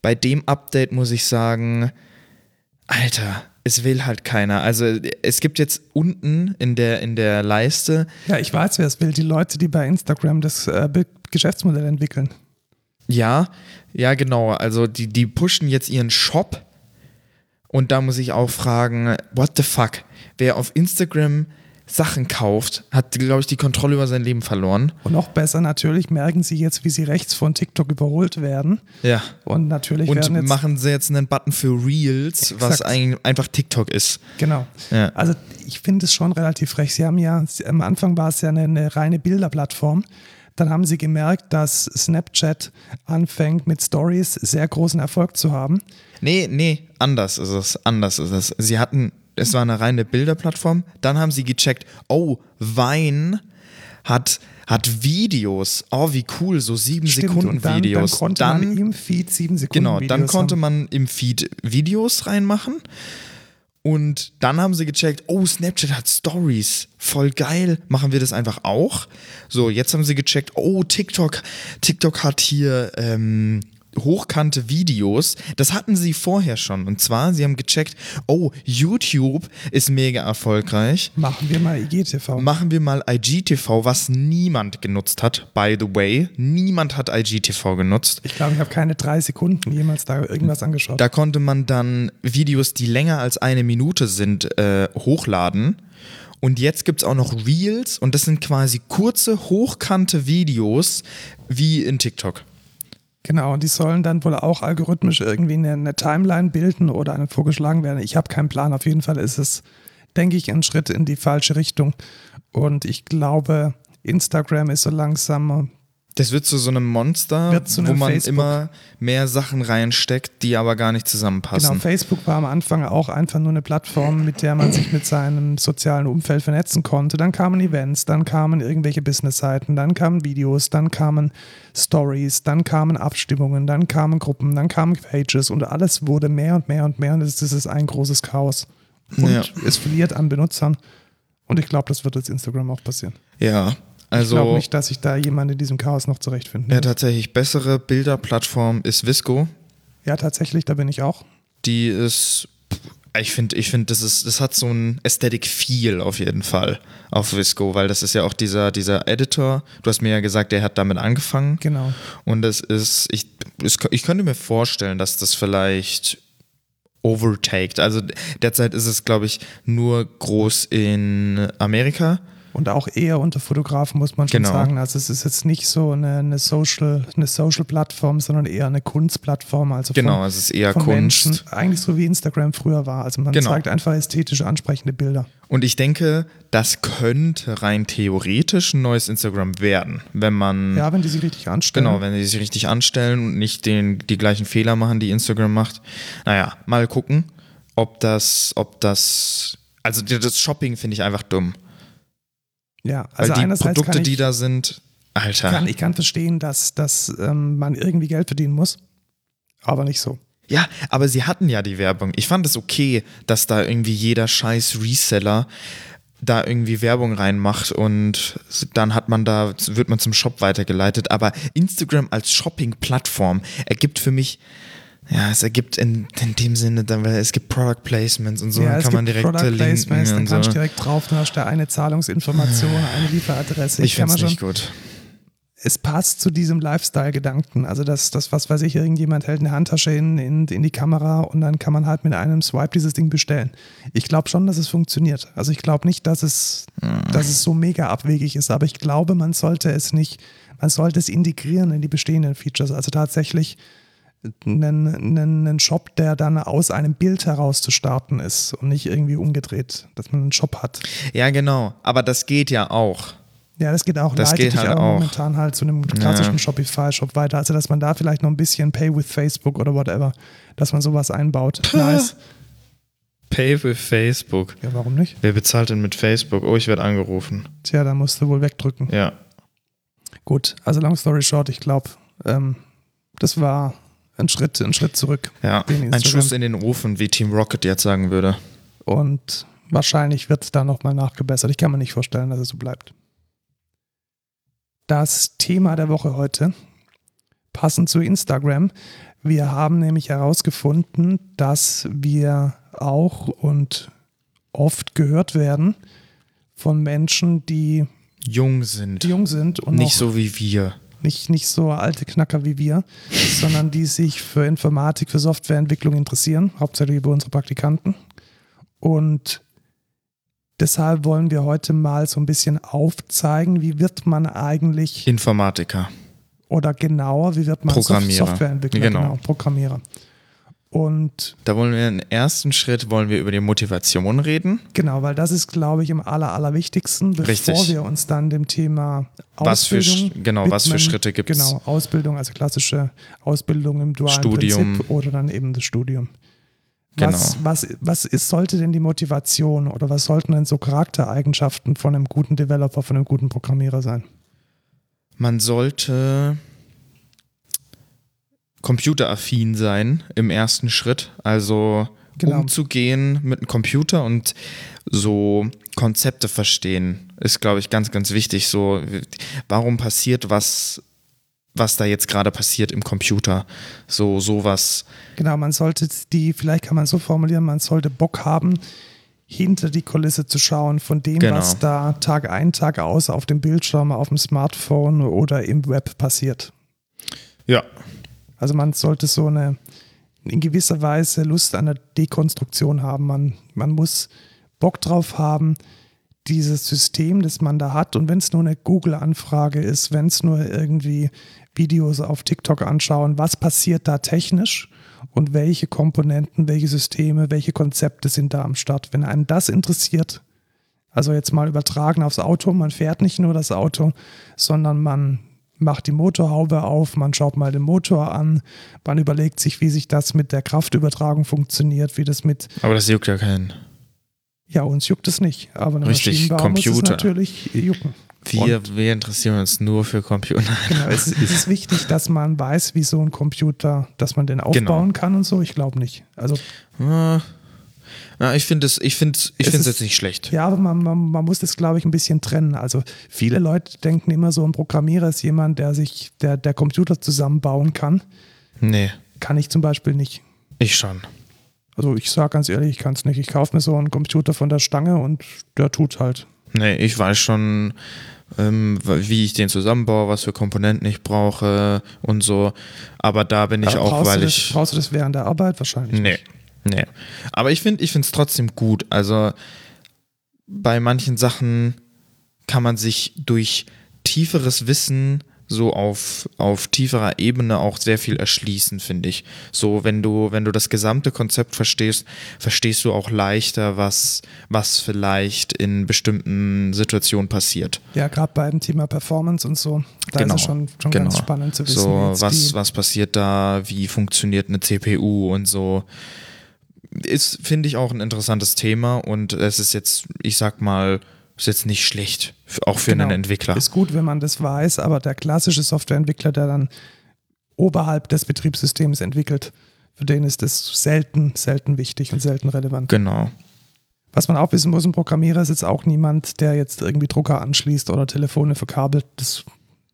Bei dem Update muss ich sagen, Alter, es will halt keiner. Also es gibt jetzt unten in der, in der Leiste Ja, ich weiß, wer es will. Die Leute, die bei Instagram das äh, Geschäftsmodell entwickeln. Ja, ja, genau. Also die, die pushen jetzt ihren Shop und da muss ich auch fragen, what the fuck? Wer auf Instagram Sachen kauft, hat, glaube ich, die Kontrolle über sein Leben verloren. Und noch besser natürlich merken sie jetzt, wie sie rechts von TikTok überholt werden. Ja. Und natürlich Und werden jetzt machen sie jetzt einen Button für Reels, was Exakt. ein, einfach TikTok ist. Genau. Ja. Also ich finde es schon relativ frech. Sie haben ja, am Anfang war es ja eine, eine reine Bilderplattform. Dann haben sie gemerkt, dass Snapchat anfängt mit Stories sehr großen Erfolg zu haben. Nee, nee, anders ist es. Anders ist es. Sie hatten, es war eine reine Bilderplattform. Dann haben sie gecheckt, oh, Wein hat, hat Videos. Oh, wie cool, so sieben Stimmt, Sekunden und dann, Videos. Dann konnte man im Feed sieben Sekunden Genau, dann Videos konnte haben. man im Feed Videos reinmachen. Und dann haben sie gecheckt, oh, Snapchat hat Stories. Voll geil. Machen wir das einfach auch? So, jetzt haben sie gecheckt, oh, TikTok, TikTok hat hier ähm, hochkante Videos. Das hatten sie vorher schon. Und zwar, sie haben gecheckt, oh, YouTube ist mega erfolgreich. Machen wir mal IGTV. Machen wir mal IGTV, was niemand genutzt hat, by the way. Niemand hat IGTV genutzt. ich glaube, ich habe keine drei Sekunden jemals da irgendwas angeschaut. Da konnte man dann Videos, die länger als eine Minute sind, äh, hochladen. Und jetzt gibt es auch noch Reels und das sind quasi kurze, hochkante Videos wie in TikTok. Genau, und die sollen dann wohl auch algorithmisch irgendwie eine, eine Timeline bilden oder einem vorgeschlagen werden. Ich habe keinen Plan. Auf jeden Fall ist es, denke ich, ein Schritt in die falsche Richtung. Und ich glaube, Instagram ist so langsam. Das wird zu so einem Monster, zu wo man Facebook. immer mehr Sachen reinsteckt, die aber gar nicht zusammenpassen. Genau, Facebook war am Anfang auch einfach nur eine Plattform, mit der man sich mit seinem sozialen Umfeld vernetzen konnte. Dann kamen Events, dann kamen irgendwelche Business-Seiten, dann kamen Videos, dann kamen Stories, dann kamen Abstimmungen, dann kamen Gruppen, dann kamen Pages und alles wurde mehr und mehr und mehr und es ist ein großes Chaos. Und Ja. es verliert an Benutzern. Und ich glaube, das wird jetzt Instagram auch passieren. ja, ich glaube also nicht, dass sich da jemand in diesem Chaos noch zurechtfinden ja, wird. tatsächlich bessere Bilderplattform ist Visco. Ja, tatsächlich, da bin ich auch. Die ist, ich finde, ich finde, das ist, das hat so ein Aesthetic Feel auf jeden Fall auf Visco, weil das ist ja auch dieser, dieser Editor. Du hast mir ja gesagt, der hat damit angefangen. Genau. Und das ist, ich, ich könnte mir vorstellen, dass das vielleicht overtaked. Also derzeit ist es, glaube ich, nur groß in Amerika. Und auch eher unter Fotografen, muss man schon Genau. sagen. Also es ist jetzt nicht so eine, eine Social, eine Social-Plattform, sondern eher eine Kunstplattform. Also Genau, von, es ist eher Kunst. Menschen. Eigentlich so wie Instagram früher war. Also man Genau. zeigt einfach ästhetisch ansprechende Bilder. Und ich denke, das könnte rein theoretisch ein neues Instagram werden, wenn man Ja, wenn die sich richtig anstellen. Genau, wenn sie sich richtig anstellen und nicht den, die gleichen Fehler machen, die Instagram macht. Naja, mal gucken, ob das, ob das. Also das Shopping finde ich einfach dumm. Ja, Weil also die einerseits Produkte, ich, die da sind, Alter. Kann, ich kann verstehen, dass, dass ähm, man irgendwie Geld verdienen muss, aber nicht so. Ja, aber sie hatten ja die Werbung. Ich fand es okay, dass da irgendwie jeder scheiß Reseller da irgendwie Werbung reinmacht und dann hat man da, wird man zum Shop weitergeleitet. Aber Instagram als Shopping-Plattform ergibt für mich, ja, es ergibt in, in dem Sinne, dann, weil es gibt Product Placements und so, ja, dann kann man direkt Product Placements, dann kannst so. du direkt drauf, dann hast du da eine Zahlungsinformation, eine Lieferadresse. Ich kann finde es nicht gut. es passt zu diesem Lifestyle-Gedanken. Also das, das, was weiß ich, irgendjemand hält eine Handtasche in, in, in die Kamera und dann kann man halt mit einem Swipe dieses Ding bestellen. Ich glaube schon, dass es funktioniert. Also ich glaube nicht, dass es, dass es so mega abwegig ist, aber ich glaube, man sollte es nicht, man sollte es integrieren in die bestehenden Features. Also tatsächlich einen, einen, einen Shop, der dann aus einem Bild heraus zu starten ist und nicht irgendwie umgedreht, dass man einen Shop hat. Ja, genau. Aber das geht ja auch. Ja, das geht auch. Das leitet geht halt aber auch. momentan halt zu einem klassischen Ja. Shopify-Shop weiter. Also, dass man da vielleicht noch ein bisschen Pay with Facebook oder whatever, dass man sowas einbaut. Nice. Pay with Facebook. Ja, warum nicht? Wer bezahlt denn mit Facebook? Oh, ich werde angerufen. Tja, da musst du wohl wegdrücken. Ja. Gut, also long story short, ich glaube, ähm, das war ein Schritt, ein Schritt zurück. Ja. Ein. Schuss in den Ofen, wie Team Rocket jetzt sagen würde. Und wahrscheinlich wird da nochmal nachgebessert. Ich kann mir nicht vorstellen, dass es so bleibt. Das Thema der Woche heute, passend zu Instagram. Wir haben nämlich herausgefunden, dass wir auch und oft gehört werden von Menschen, die, Jung sind. die jung sind und Nicht so wie wir. Nicht, nicht so alte Knacker wie wir, sondern die sich für Informatik, für Softwareentwicklung interessieren, hauptsächlich über unsere Praktikanten. Und deshalb wollen wir heute mal so ein bisschen aufzeigen, wie wird man eigentlich, Informatiker. oder genauer, wie wird man. Softwareentwickler, Genau. genau, Programmierer. Und Da wollen wir im ersten Schritt wollen wir über die Motivation reden. genau, weil das ist, glaube ich, im aller, allerwichtigsten, bevor Richtig. wir uns dann dem Thema Was für Ausbildung genau, was für widmen. Schritte gibt's? Genau, Ausbildung, also klassische Ausbildung im dualen Studium. Prinzip oder dann eben das Studium. Genau. Was, was, was ist, sollte denn die Motivation oder was sollten denn so Charaktereigenschaften von einem guten Developer, von einem guten Programmierer sein? Man sollte computeraffin sein im ersten Schritt. Also Genau. umzugehen mit einem Computer und so Konzepte verstehen, ist, glaube ich, ganz, ganz wichtig. So, warum passiert was, was da jetzt gerade passiert im Computer? So, sowas. Genau, man sollte die, vielleicht kann man so formulieren, man sollte Bock haben, hinter die Kulisse zu schauen von dem, Genau. was da Tag ein, Tag aus auf dem Bildschirm, auf dem Smartphone oder im Web passiert. Ja. Also man sollte so eine in gewisser Weise Lust an der Dekonstruktion haben. Man, man muss Bock drauf haben, dieses System, das man da hat, und wenn es nur eine Google-Anfrage ist, wenn es nur irgendwie Videos auf TikTok anschauen, was passiert da technisch und welche Komponenten, welche Systeme, welche Konzepte sind da am Start. Wenn einem das interessiert, also jetzt mal übertragen aufs Auto, man fährt nicht nur das Auto, sondern man macht die Motorhaube auf, man schaut mal den Motor an, man überlegt sich, wie sich das mit der Kraftübertragung funktioniert, wie das mit, Aber das juckt ja keinen. ja, uns juckt es nicht, aber eine Richtig, Maschinenbauer muss es Computer. natürlich jucken. Wir, wir interessieren uns nur für Computer. Genau, es, ist wichtig, dass man weiß, wie so ein Computer, dass man den aufbauen kann und so. Ich glaube nicht. Also Ah, Na, ich finde es, ich finde, ich finde es jetzt nicht schlecht. Ja, aber man, man, man muss das, glaube ich, ein bisschen trennen. Also viele Leute denken immer so, ein Programmierer ist jemand, der sich, der, der Computer zusammenbauen kann. Nee, Kann ich zum Beispiel nicht. ich schon. Also ich sage ganz ehrlich, ich kann es nicht. Ich kaufe mir so einen Computer von der Stange und der tut halt. Nee, ich weiß schon, ähm, wie ich den zusammenbaue, was für Komponenten ich brauche und so. Aber da bin ich Aber auch, weil du das, ich. Brauchst du das während der Arbeit? Wahrscheinlich Nee, nicht. Nee. Aber ich finde, ich finde es trotzdem gut. Also bei manchen Sachen kann man sich durch tieferes Wissen so auf, auf tieferer Ebene auch sehr viel erschließen, finde ich. So, wenn du, wenn du das gesamte Konzept verstehst, verstehst du auch leichter, was, was vielleicht in bestimmten Situationen passiert. Ja, gerade beim Thema Performance und so, da ist es schon, schon genau. ganz spannend zu wissen. So, was, was passiert da, wie funktioniert eine CPU und so. Ist, finde ich, auch ein interessantes Thema und es ist jetzt, ich sag mal, Ist jetzt nicht schlecht, auch für einen Genau. Entwickler. Ist gut, wenn man das weiß, aber der klassische Softwareentwickler, der dann oberhalb des Betriebssystems entwickelt, für den ist das selten, selten wichtig und selten relevant. Genau. Was man auch wissen muss, ein Programmierer ist jetzt auch niemand, der jetzt irgendwie Drucker anschließt oder Telefone verkabelt. Das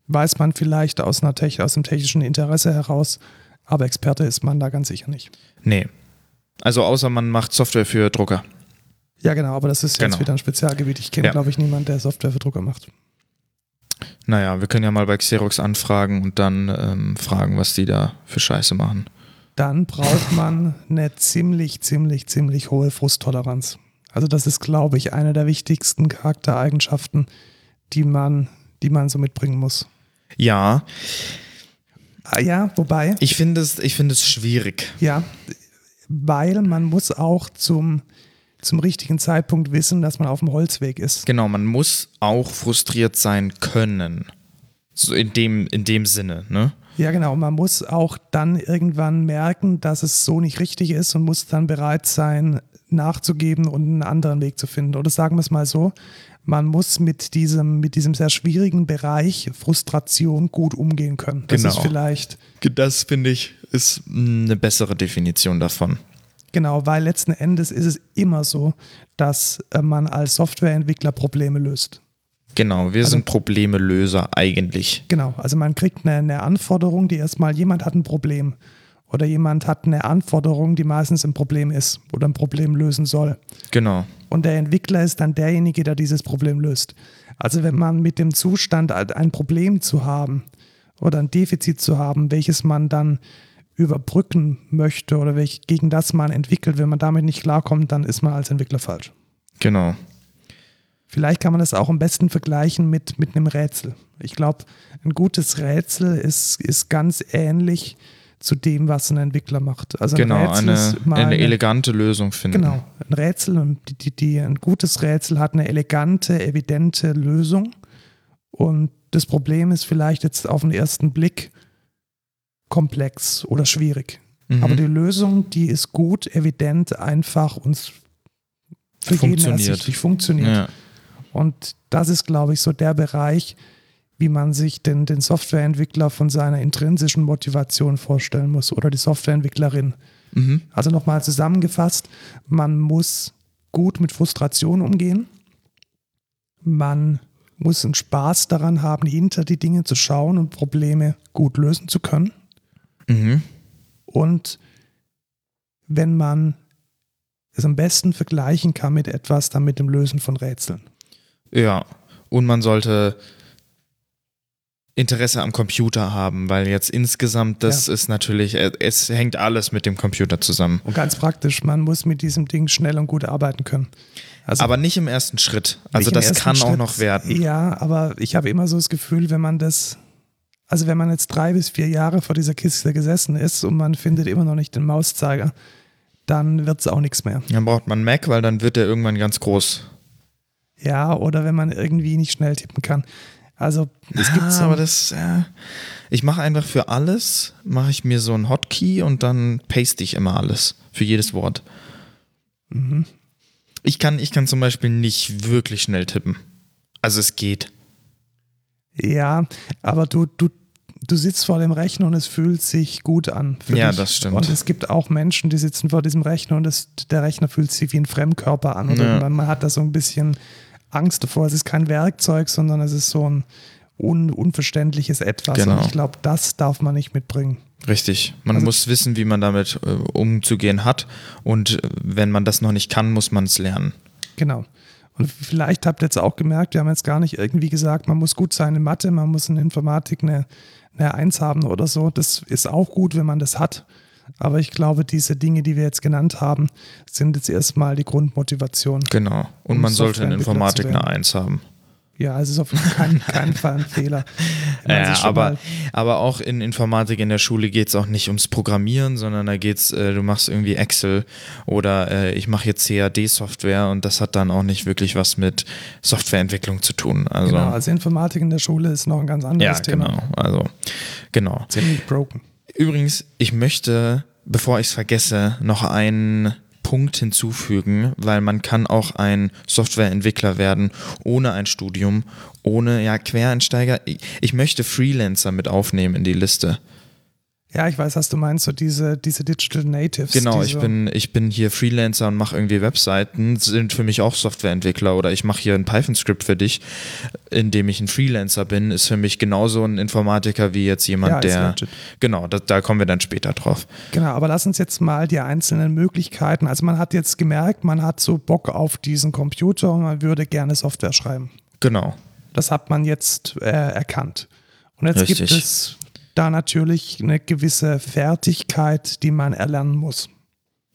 weiß man vielleicht aus, einer Tech aus dem technischen Interesse heraus, aber Experte ist man da ganz sicher nicht. Nee. Also außer man macht Software für Drucker. Ja, genau, aber das ist jetzt Genau. wieder ein Spezialgebiet. Ich kenne, Ja. glaube ich, niemanden, der Software für Drucker macht. Naja, wir können ja mal bei Xerox anfragen und dann ähm, fragen, was die da für Scheiße machen. Dann braucht man eine ziemlich, ziemlich, ziemlich hohe Frusttoleranz. Also das ist, glaube ich, eine der wichtigsten Charaktereigenschaften, die man, die man so mitbringen muss. Ja, Ah, ja, wobei, ich finde es, ich finde es schwierig. ja, weil man muss auch zum, zum richtigen Zeitpunkt wissen, dass man auf dem Holzweg ist. Genau, man muss auch frustriert sein können. So in dem, in dem Sinne, ne? Ja, genau. Man muss auch dann irgendwann merken, dass es so nicht richtig ist und muss dann bereit sein, nachzugeben und einen anderen Weg zu finden. Oder sagen wir es mal so, man muss mit diesem, mit diesem sehr schwierigen Bereich Frustration gut umgehen können. Das Genau. ist vielleicht, Das finde ich ist mm, eine bessere Definition davon. genau, weil letzten Endes ist es immer so, dass äh, man als Softwareentwickler Probleme löst. Genau, wir sind Problemelöser eigentlich. Genau, also man kriegt eine, eine Anforderung, die erstmal, jemand hat ein Problem. Oder jemand hat eine Anforderung, die meistens ein Problem ist oder ein Problem lösen soll. Genau. Und der Entwickler ist dann derjenige, der dieses Problem löst. Also wenn man mit dem Zustand ein Problem zu haben oder ein Defizit zu haben, welches man dann überbrücken möchte oder welch, gegen das man entwickelt, wenn man damit nicht klarkommt, dann ist man als Entwickler falsch. Genau. Vielleicht kann man das auch am besten vergleichen mit, mit einem Rätsel. Ich glaube, ein gutes Rätsel ist, ist ganz ähnlich zu dem, was ein Entwickler macht. Also ein Genau, Rätsel eine, eine elegante Lösung finden. Genau, ein Rätsel, und die, die, ein gutes Rätsel hat eine elegante, evidente Lösung. Und das Problem ist vielleicht jetzt auf den ersten Blick komplex oder schwierig. Mhm. Aber die Lösung, die ist gut, evident, einfach und für jeden ersichtlich funktioniert. ja. Und das ist, glaube ich, so der Bereich, wie man sich den, den Softwareentwickler von seiner intrinsischen Motivation vorstellen muss oder die Softwareentwicklerin. Mhm. Also nochmal zusammengefasst, man muss gut mit Frustration umgehen. Man muss einen Spaß daran haben, hinter die Dinge zu schauen und Probleme gut lösen zu können. Mhm. Und wenn man es am besten vergleichen kann mit etwas, dann mit dem Lösen von Rätseln. Ja. Und man sollte Interesse am Computer haben, weil jetzt insgesamt, das ist natürlich, äh, es hängt alles mit dem Computer zusammen. Und ganz praktisch, man muss mit diesem Ding schnell und gut arbeiten können. Also Aber nicht im ersten Schritt. Also das kann auch Schritt. noch werden. Ja, aber ich habe immer so das Gefühl, wenn man das, also wenn man jetzt drei bis vier Jahre vor dieser Kiste gesessen ist und man findet immer noch nicht den Mauszeiger, dann wird es auch nichts mehr. Dann braucht man Mac, weil dann wird der irgendwann ganz groß. Ja, oder wenn man irgendwie nicht schnell tippen kann. Also es gibt ah, so, aber das, äh, ich mache einfach für alles, mache ich mir so ein Hotkey und dann paste ich immer alles für jedes Wort. Mhm. Ich kann, ich kann zum Beispiel nicht wirklich schnell tippen. Also es geht. ja, aber du, du, du sitzt vor dem Rechner und es fühlt sich gut an. Ja, dich. das stimmt. Und es gibt auch Menschen, die sitzen vor diesem Rechner und das, der Rechner fühlt sich wie ein Fremdkörper an. Ja. man, man hat da so ein bisschen Angst davor. Es ist kein Werkzeug, sondern es ist so ein un, unverständliches Etwas. Genau. Und ich glaube, das darf man nicht mitbringen. Richtig. Man Also- muss wissen, wie man damit äh, umzugehen hat. Und äh, wenn man das noch nicht kann, muss man es lernen. Genau. Und vielleicht habt ihr jetzt auch gemerkt, wir haben jetzt gar nicht irgendwie gesagt, man muss gut sein in Mathe, man muss in Informatik eine, eine Eins haben oder so. Das ist auch gut, wenn man das hat. Aber ich glaube, diese Dinge, die wir jetzt genannt haben, sind jetzt erstmal die Grundmotivation. Genau. Und Um man sollte in Informatik eine. Eins haben. Ja, es ist auf keinen, keinen Fall ein Fehler. Ja, aber, aber auch in Informatik in der Schule geht es auch nicht ums Programmieren, sondern da geht es, äh, du machst irgendwie Excel oder äh, ich mache jetzt CAD-Software und das hat dann auch nicht wirklich was mit Softwareentwicklung zu tun. Also, genau, also Informatik in der Schule ist noch ein ganz ja, anderes Thema. genau. Also, genau. Ziemlich broken. Übrigens, ich möchte, bevor ich es vergesse, noch einen Punkt hinzufügen, weil man kann auch ein Softwareentwickler werden ohne ein Studium, ohne ja Quereinsteiger. Ich, ich möchte Freelancer mit aufnehmen in die Liste. Ja, ich weiß, was du meinst, so diese, diese Digital Natives. Genau, ich bin, ich bin hier Freelancer und mache irgendwie Webseiten, sind für mich auch Softwareentwickler oder ich mache hier ein Python-Skript für dich, in dem ich ein Freelancer bin, ist für mich genauso ein Informatiker wie jetzt jemand, Ja, der. legit. Genau, da, da kommen wir dann später drauf. Genau, aber lass uns jetzt mal die einzelnen Möglichkeiten. Also man hat jetzt gemerkt, man hat so Bock auf diesen Computer und man würde gerne Software schreiben. Genau. Das hat man jetzt äh, erkannt. Und jetzt gibt Richtig. es da natürlich eine gewisse Fertigkeit, die man erlernen muss.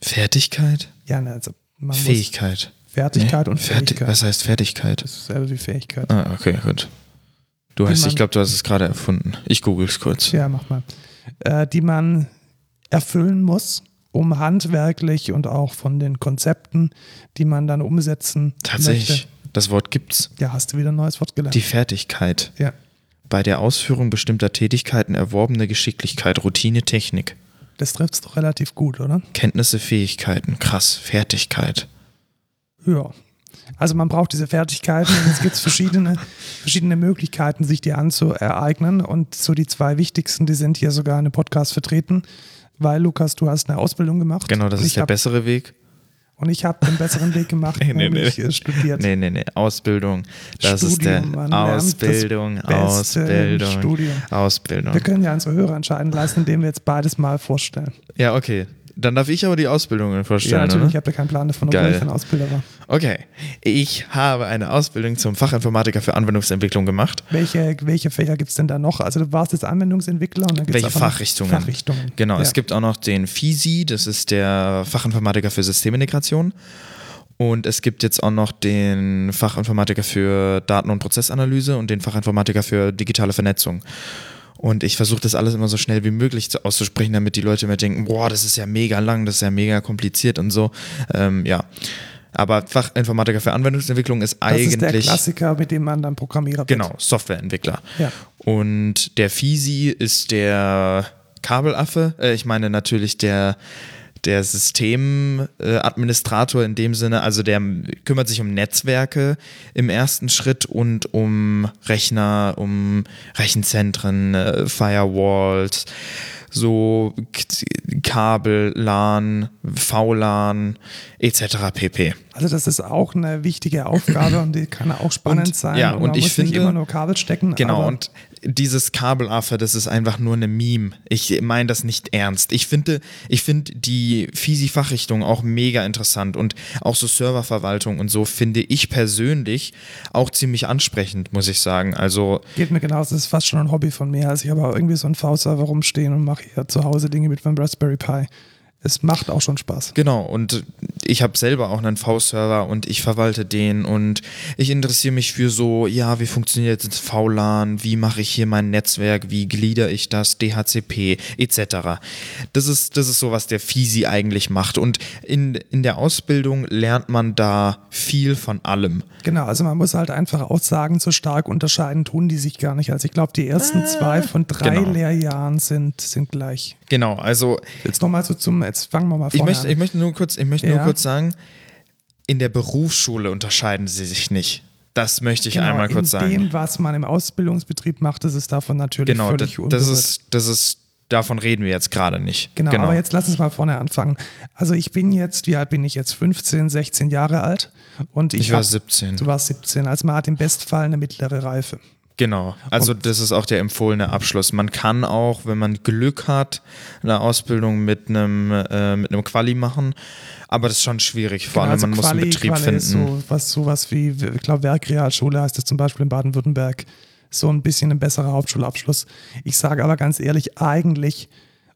Fertigkeit? Ja, ne, also man muss Fähigkeit. Fertigkeit Nee, und Ferti- Fähigkeit. Was heißt Fertigkeit? Das ist dasselbe wie Fähigkeit. Ah, okay, gut. Du hast, man- ich glaube, du hast es gerade erfunden. Ich google es kurz. Ja, mach mal. Äh, die man erfüllen muss, um handwerklich und auch von den Konzepten, die man dann umsetzen Tatsächlich, möchte. das Wort gibt's. Ja, hast du wieder ein neues Wort gelernt. Die Fertigkeit. ja. Bei der Ausführung bestimmter Tätigkeiten erworbene Geschicklichkeit, Routine, Technik. Das trifft es doch relativ gut, oder? Kenntnisse, Fähigkeiten. Krass, Fertigkeit. Ja. Also man braucht diese Fertigkeiten und es gibt verschiedene, verschiedene Möglichkeiten, sich die anzueignen. Und so die zwei wichtigsten, die sind hier sogar in einem Podcast vertreten, weil Lukas, du hast eine Ausbildung gemacht. Genau, das ist der bessere Weg. Und ich habe den besseren Weg gemacht, Nee, nee, nämlich nee. äh, studiert. Nee, nee, nee. Ausbildung. Das ist der Studium, lernt das Ausbildung, Ausbildung, Studium. Ausbildung. Wir können ja unsere Hörer entscheiden lassen, indem wir jetzt beides mal vorstellen. Ja, okay. Dann darf ich aber die Ausbildungen Ja, vorstellen, natürlich, ich oder? habe ja keinen Plan davon, obwohl ich ein Ausbilder war. Okay. Ich habe eine Ausbildung zum Fachinformatiker für Anwendungsentwicklung gemacht. Welche, welche Fächer gibt es denn da noch? Also du warst jetzt Anwendungsentwickler und dann gibt es Welche Fachrichtungen? Fachrichtungen. Genau, ja. es gibt auch noch den FISI, das ist der Fachinformatiker für Systemintegration. Und es gibt jetzt auch noch den Fachinformatiker für Daten- und Prozessanalyse und den Fachinformatiker für digitale Vernetzung. Und ich versuche das alles immer so schnell wie möglich zu- auszusprechen, damit die Leute immer denken, boah, das ist ja mega lang, das ist ja mega kompliziert und so. Ähm, ja. Aber Fachinformatiker für Anwendungsentwicklung ist Das ist der eigentlich Klassiker, mit dem man dann Programmierer wird. Genau, Softwareentwickler. Ja. Und der Fisi ist der Kabelaffe. Äh, ich meine natürlich der, der Systemadministrator in dem Sinne, also der kümmert sich um Netzwerke im ersten Schritt und um Rechner, um Rechenzentren, äh, Firewalls, so Kabel, LAN, VLAN etc. pp. Also das ist auch eine wichtige Aufgabe und die kann auch spannend Und- sein. ja, und und ich muss nicht finde- immer nur Kabel stecken. Genau, und dieses Kabelaffe, das ist einfach nur eine Meme. Ich meine das nicht ernst. Ich finde, ich finde die Fisi-Fachrichtung auch mega interessant und auch so Serververwaltung und so finde ich persönlich auch ziemlich ansprechend, muss ich sagen. Also geht mir genauso, das ist fast schon ein Hobby von mir. Also ich habe auch irgendwie so einen V-Server rumstehen und mache hier zu Hause Dinge mit meinem Raspberry Pi. Es macht auch schon Spaß. Genau, und ich habe selber auch einen V-Server und ich verwalte den und ich interessiere mich für so, ja, wie funktioniert jetzt VLAN, wie mache ich hier mein Netzwerk, wie glieder ich das, DHCP etc. Das ist, das ist so, was der FISI eigentlich macht und in, in der Ausbildung lernt man da viel von allem. Genau, also man muss halt einfach Aussagen so stark unterscheiden, tun die sich gar nicht. Also ich glaube, die ersten zwei von drei genau. Lehrjahren sind, sind gleich. Genau, also Jetzt nochmal so zum, jetzt fangen wir mal ich vorne möchte, an. ich möchte nur kurz, ich möchte Ja. nur kurz sagen, in der Berufsschule unterscheiden sie sich nicht. Das möchte ich genau, einmal kurz in sagen. dem, was man im Ausbildungsbetrieb macht, ist es davon natürlich Genau, das, völlig das unberührt. ist, das ist, davon reden wir jetzt gerade nicht. Genau, aber jetzt lass uns mal vorne anfangen. Also ich bin jetzt, wie alt bin ich jetzt? 15, 16 Jahre alt und ich, Ich war hab- 17. Du warst 17, also man hat im Bestfall eine mittlere Reife. Genau. Also das ist auch der empfohlene Abschluss. Man kann auch, wenn man Glück hat, eine Ausbildung mit einem, äh, mit einem Quali machen. Aber das ist schon schwierig. Vor allem, also man muss einen Quali- Betrieb Quali finden. Ist so, was, sowas wie, ich glaube, Werkrealschule heißt es zum Beispiel in Baden-Württemberg. So ein bisschen ein besserer Hauptschulabschluss. Ich sage aber ganz ehrlich, eigentlich,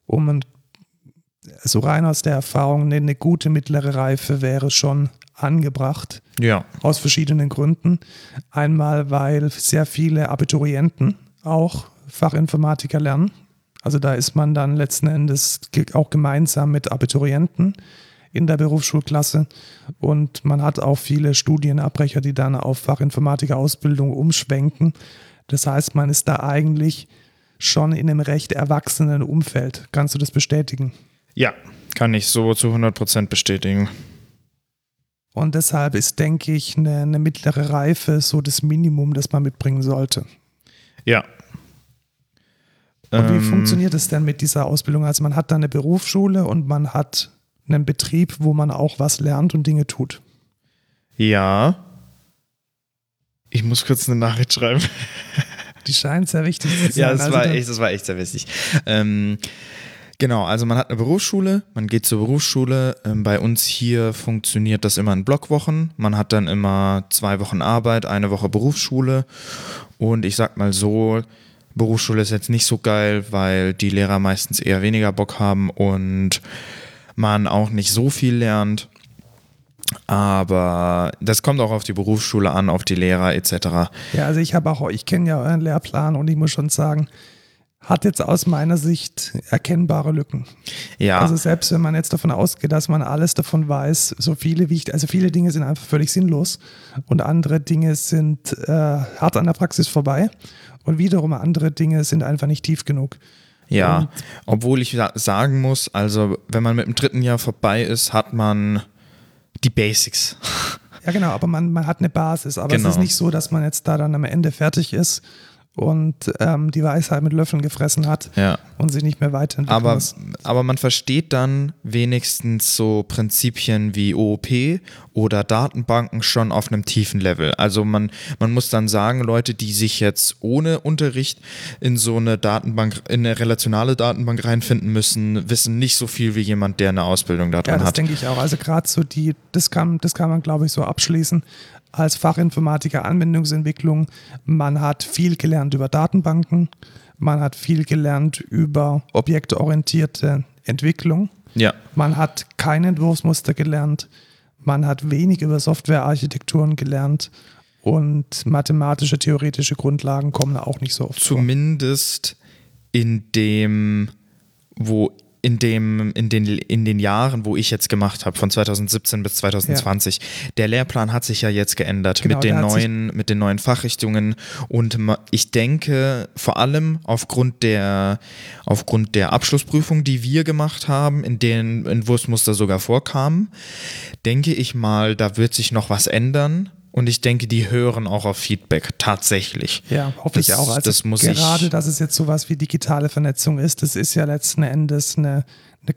um ein, so rein aus der Erfahrung, eine, eine gute mittlere Reife wäre schon angebracht. Ja. Aus verschiedenen Gründen. Einmal, weil sehr viele Abiturienten auch Fachinformatiker lernen. Also da ist man dann letzten Endes auch gemeinsam mit Abiturienten in der Berufsschulklasse. Und man hat auch viele Studienabbrecher, die dann auf Fachinformatiker-Ausbildung umschwenken. Das heißt, man ist da eigentlich schon in einem recht erwachsenen Umfeld. Kannst du das bestätigen? Ja, kann ich so zu 100% bestätigen. Und deshalb ist, denke ich, eine, eine mittlere Reife so das Minimum, das man mitbringen sollte. Ja. Und wie Ähm, funktioniert es denn mit dieser Ausbildung? Also man hat da eine Berufsschule und man hat einen Betrieb, wo man auch was lernt und Dinge tut. Ja. Ich muss kurz eine Nachricht schreiben. Die scheint sehr wichtig zu sein. Ja, das, Also war echt, das war echt sehr wichtig. Ähm, genau, also man hat eine Berufsschule, man geht zur Berufsschule. Ähm, bei uns hier funktioniert das immer in Blockwochen. Man hat dann immer zwei Wochen Arbeit, eine Woche Berufsschule. Und ich sag mal so, Berufsschule ist jetzt nicht so geil, weil die Lehrer meistens eher weniger Bock haben und man auch nicht so viel lernt. Aber das kommt auch auf die Berufsschule an, auf die Lehrer etc. Ja, also ich habe auch, ich kenne ja euren Lehrplan und ich muss schon sagen, hat jetzt aus meiner Sicht erkennbare Lücken. Ja, Also selbst wenn man jetzt davon ausgeht, dass man alles davon weiß, so viele wie ich, also viele Dinge sind einfach völlig sinnlos und andere Dinge sind äh, hart an der Praxis vorbei und wiederum andere Dinge sind einfach nicht tief genug. Ja, Und- obwohl ich sa- sagen muss, also wenn man mit dem dritten Jahr vorbei ist, hat man die Basics. Ja, genau, aber man, man hat eine Basis. Aber Genau. es ist nicht so, dass man jetzt da dann am Ende fertig ist und ähm, die Weisheit mit Löffeln gefressen hat Ja. und sich nicht mehr weiterentwickeln Aber, muss. aber man versteht dann wenigstens so Prinzipien wie OOP oder Datenbanken schon auf einem tiefen Level. Also man, man muss dann sagen, Leute, die sich jetzt ohne Unterricht in so eine Datenbank, in eine relationale Datenbank reinfinden müssen, wissen nicht so viel wie jemand, der eine Ausbildung Ja, darin das hat. denke ich auch. Also gerade so die, das kann, das kann man, glaube ich, so abschließen. Als Fachinformatiker Anwendungsentwicklung, man hat viel gelernt über Datenbanken, man hat viel gelernt über objektorientierte Entwicklung, Ja, man hat keine Entwurfsmuster gelernt, man hat wenig über Softwarearchitekturen gelernt. Und mathematische, theoretische Grundlagen kommen auch nicht so oft vor. zumindest in dem, wo in dem, in den, in den Jahren, wo ich jetzt gemacht habe, von 2017 bis 2020. Der Lehrplan hat sich ja jetzt geändert Genau, mit, den neuen, mit den neuen Fachrichtungen. Und ich denke, vor allem aufgrund der, aufgrund der Abschlussprüfung, die wir gemacht haben, in denen Entwurfsmuster sogar vorkamen, denke ich mal, da wird sich noch was ändern. Und ich denke, die hören auch auf Feedback tatsächlich. Ja, hoffe ich Das- auch. Also das muss gerade, ich- dass es jetzt sowas wie digitale Vernetzung ist, das ist ja letzten Endes eine, eine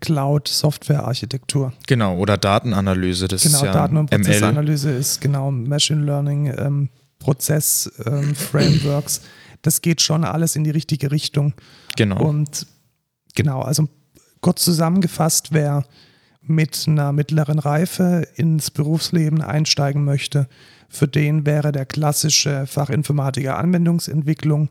Cloud-Software-Architektur. Genau, oder Datenanalyse, das Genau, ist ja Daten- und ML. Prozessanalyse ist genau Machine Learning, ähm, Prozess, ähm, Frameworks. Das geht schon alles in die richtige Richtung. Genau. Und genau, also kurz zusammengefasst, wer mit einer mittleren Reife ins Berufsleben einsteigen möchte, für den wäre der klassische Fachinformatiker Anwendungsentwicklung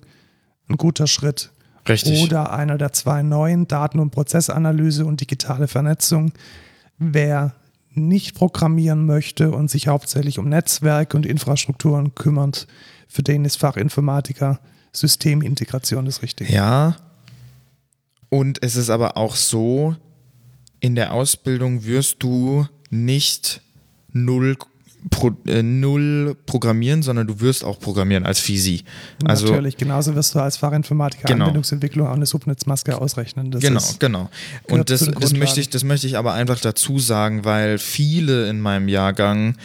ein guter Schritt. Richtig. Oder einer der zwei neuen Daten- und Prozessanalyse und digitale Vernetzung. Wer nicht programmieren möchte und sich hauptsächlich um Netzwerke und Infrastrukturen kümmert, für den ist Fachinformatiker Systemintegration das Richtige. Ja. Und es ist aber auch so, in der Ausbildung wirst du nicht null, pro, äh, null programmieren, sondern du wirst auch programmieren als Fisi. Also Natürlich, genauso wirst du als Fachinformatiker Genau. Anwendungsentwicklung auch eine Subnetzmaske ausrechnen. Das genau, ist, genau. Und das, das, möchte ich, das möchte ich aber einfach dazu sagen, weil viele in meinem Jahrgang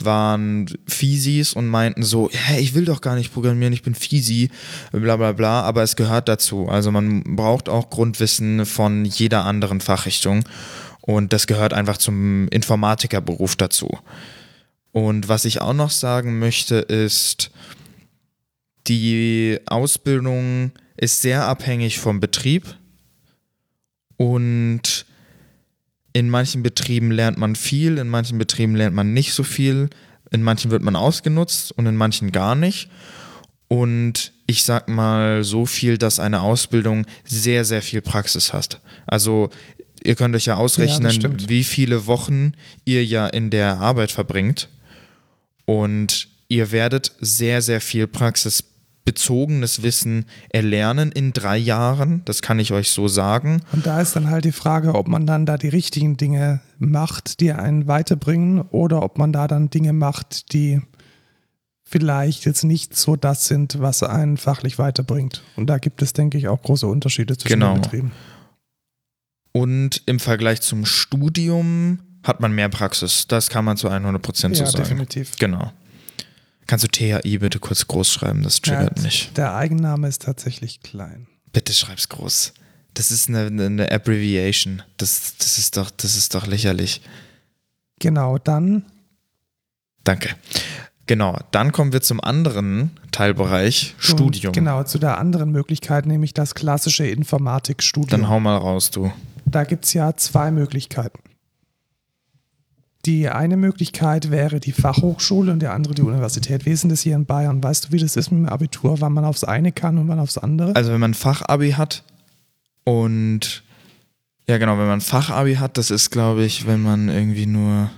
waren Fisis und meinten so, hey, ich will doch gar nicht programmieren, ich bin Fisi, bla bla bla, aber es gehört dazu. Also man braucht auch Grundwissen von jeder anderen Fachrichtung und das gehört einfach zum Informatikerberuf dazu. Und was ich auch noch sagen möchte, ist, die Ausbildung ist sehr abhängig vom Betrieb und in manchen Betrieben lernt man viel, in manchen Betrieben lernt man nicht so viel, in manchen wird man ausgenutzt und in manchen gar nicht. Und ich sag mal so viel, dass eine Ausbildung sehr, sehr viel Praxis hat. Also ihr könnt euch ja ausrechnen, stimmt. wie viele Wochen ihr ja in der Arbeit verbringt. Und ihr werdet sehr, sehr viel praxisbezogenes Wissen erlernen in drei Jahren. Das kann ich euch so sagen. Und da ist dann halt die Frage, ob man dann da die richtigen Dinge macht, die einen weiterbringen, oder ob man da dann Dinge macht, die vielleicht jetzt nicht so das sind, was einen fachlich weiterbringt. Und da gibt es, denke ich, auch große Unterschiede zwischen Genau. den Betrieben. Und im Vergleich zum Studium hat man mehr Praxis. Das kann man zu 100% so ja, sagen. definitiv. Genau. Kannst du THI bitte kurz groß schreiben? Das triggert Ja, mich. Der Eigenname ist tatsächlich klein. Bitte schreib's groß. Das ist eine, eine- Abbreviation. Das, das, ist doch, das ist doch lächerlich. Genau, dann Danke. Genau, dann kommen wir zum anderen Teilbereich, zum- Studium. Genau, zu der anderen Möglichkeit, nämlich das klassische Informatikstudium. Dann hau mal raus, du. Da gibt es ja zwei Möglichkeiten. Die eine Möglichkeit wäre die Fachhochschule und die andere die Universität. Wie ist denn das hier in Bayern? Weißt du, wie das ist mit dem Abitur, wann man aufs eine kann und wann aufs andere? Also wenn man Fachabi hat und ja genau, wenn man Fachabi hat, das ist glaube ich, wenn man irgendwie nur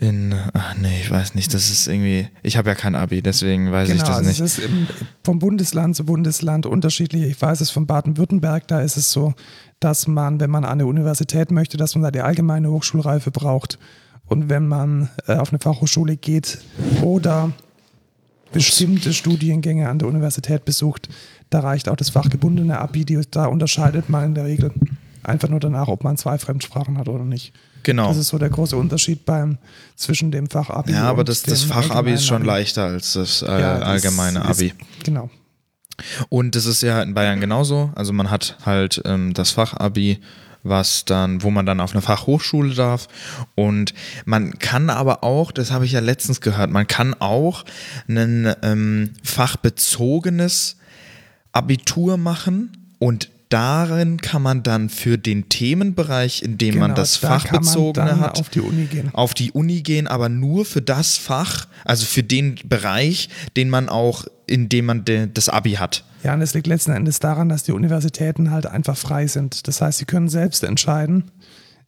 in, ach nee, ich weiß nicht, das ist irgendwie, ich habe ja kein Abi, deswegen weiß ich genau, das also nicht. es ist im, vom Bundesland zu Bundesland unterschiedlich. Ich weiß es von Baden-Württemberg, da ist es so, dass man, wenn man an eine Universität möchte, dass man da die allgemeine Hochschulreife braucht. Und wenn man äh, auf eine Fachhochschule geht oder bestimmte Studiengänge an der Universität besucht, da reicht auch das fachgebundene Abi, die, da unterscheidet man in der Regel einfach nur danach, ob man zwei Fremdsprachen hat oder nicht. Genau. Das ist so der große Unterschied beim, zwischen dem Fachabi Ja, aber das, das Fachabi ist schon Abi. leichter als das äh, Ja, das allgemeine ist- Abi. Genau. Und das ist ja in Bayern genauso. Also man hat halt ähm, das Fachabi, was dann, wo man dann auf eine Fachhochschule darf. Und man kann aber auch, das habe ich ja letztens gehört, man kann auch ein ähm, fachbezogenes Abitur machen und darin kann man dann für den Themenbereich, in dem man Genau, das da man Fachbezogene hat, auf die Uni gehen. auf die Uni gehen, aber nur für das Fach, also für den Bereich, den man auch, in dem man de, das Abi hat. Ja, und es liegt letzten Endes daran, dass die Universitäten halt einfach frei sind. Das heißt, sie können selbst entscheiden,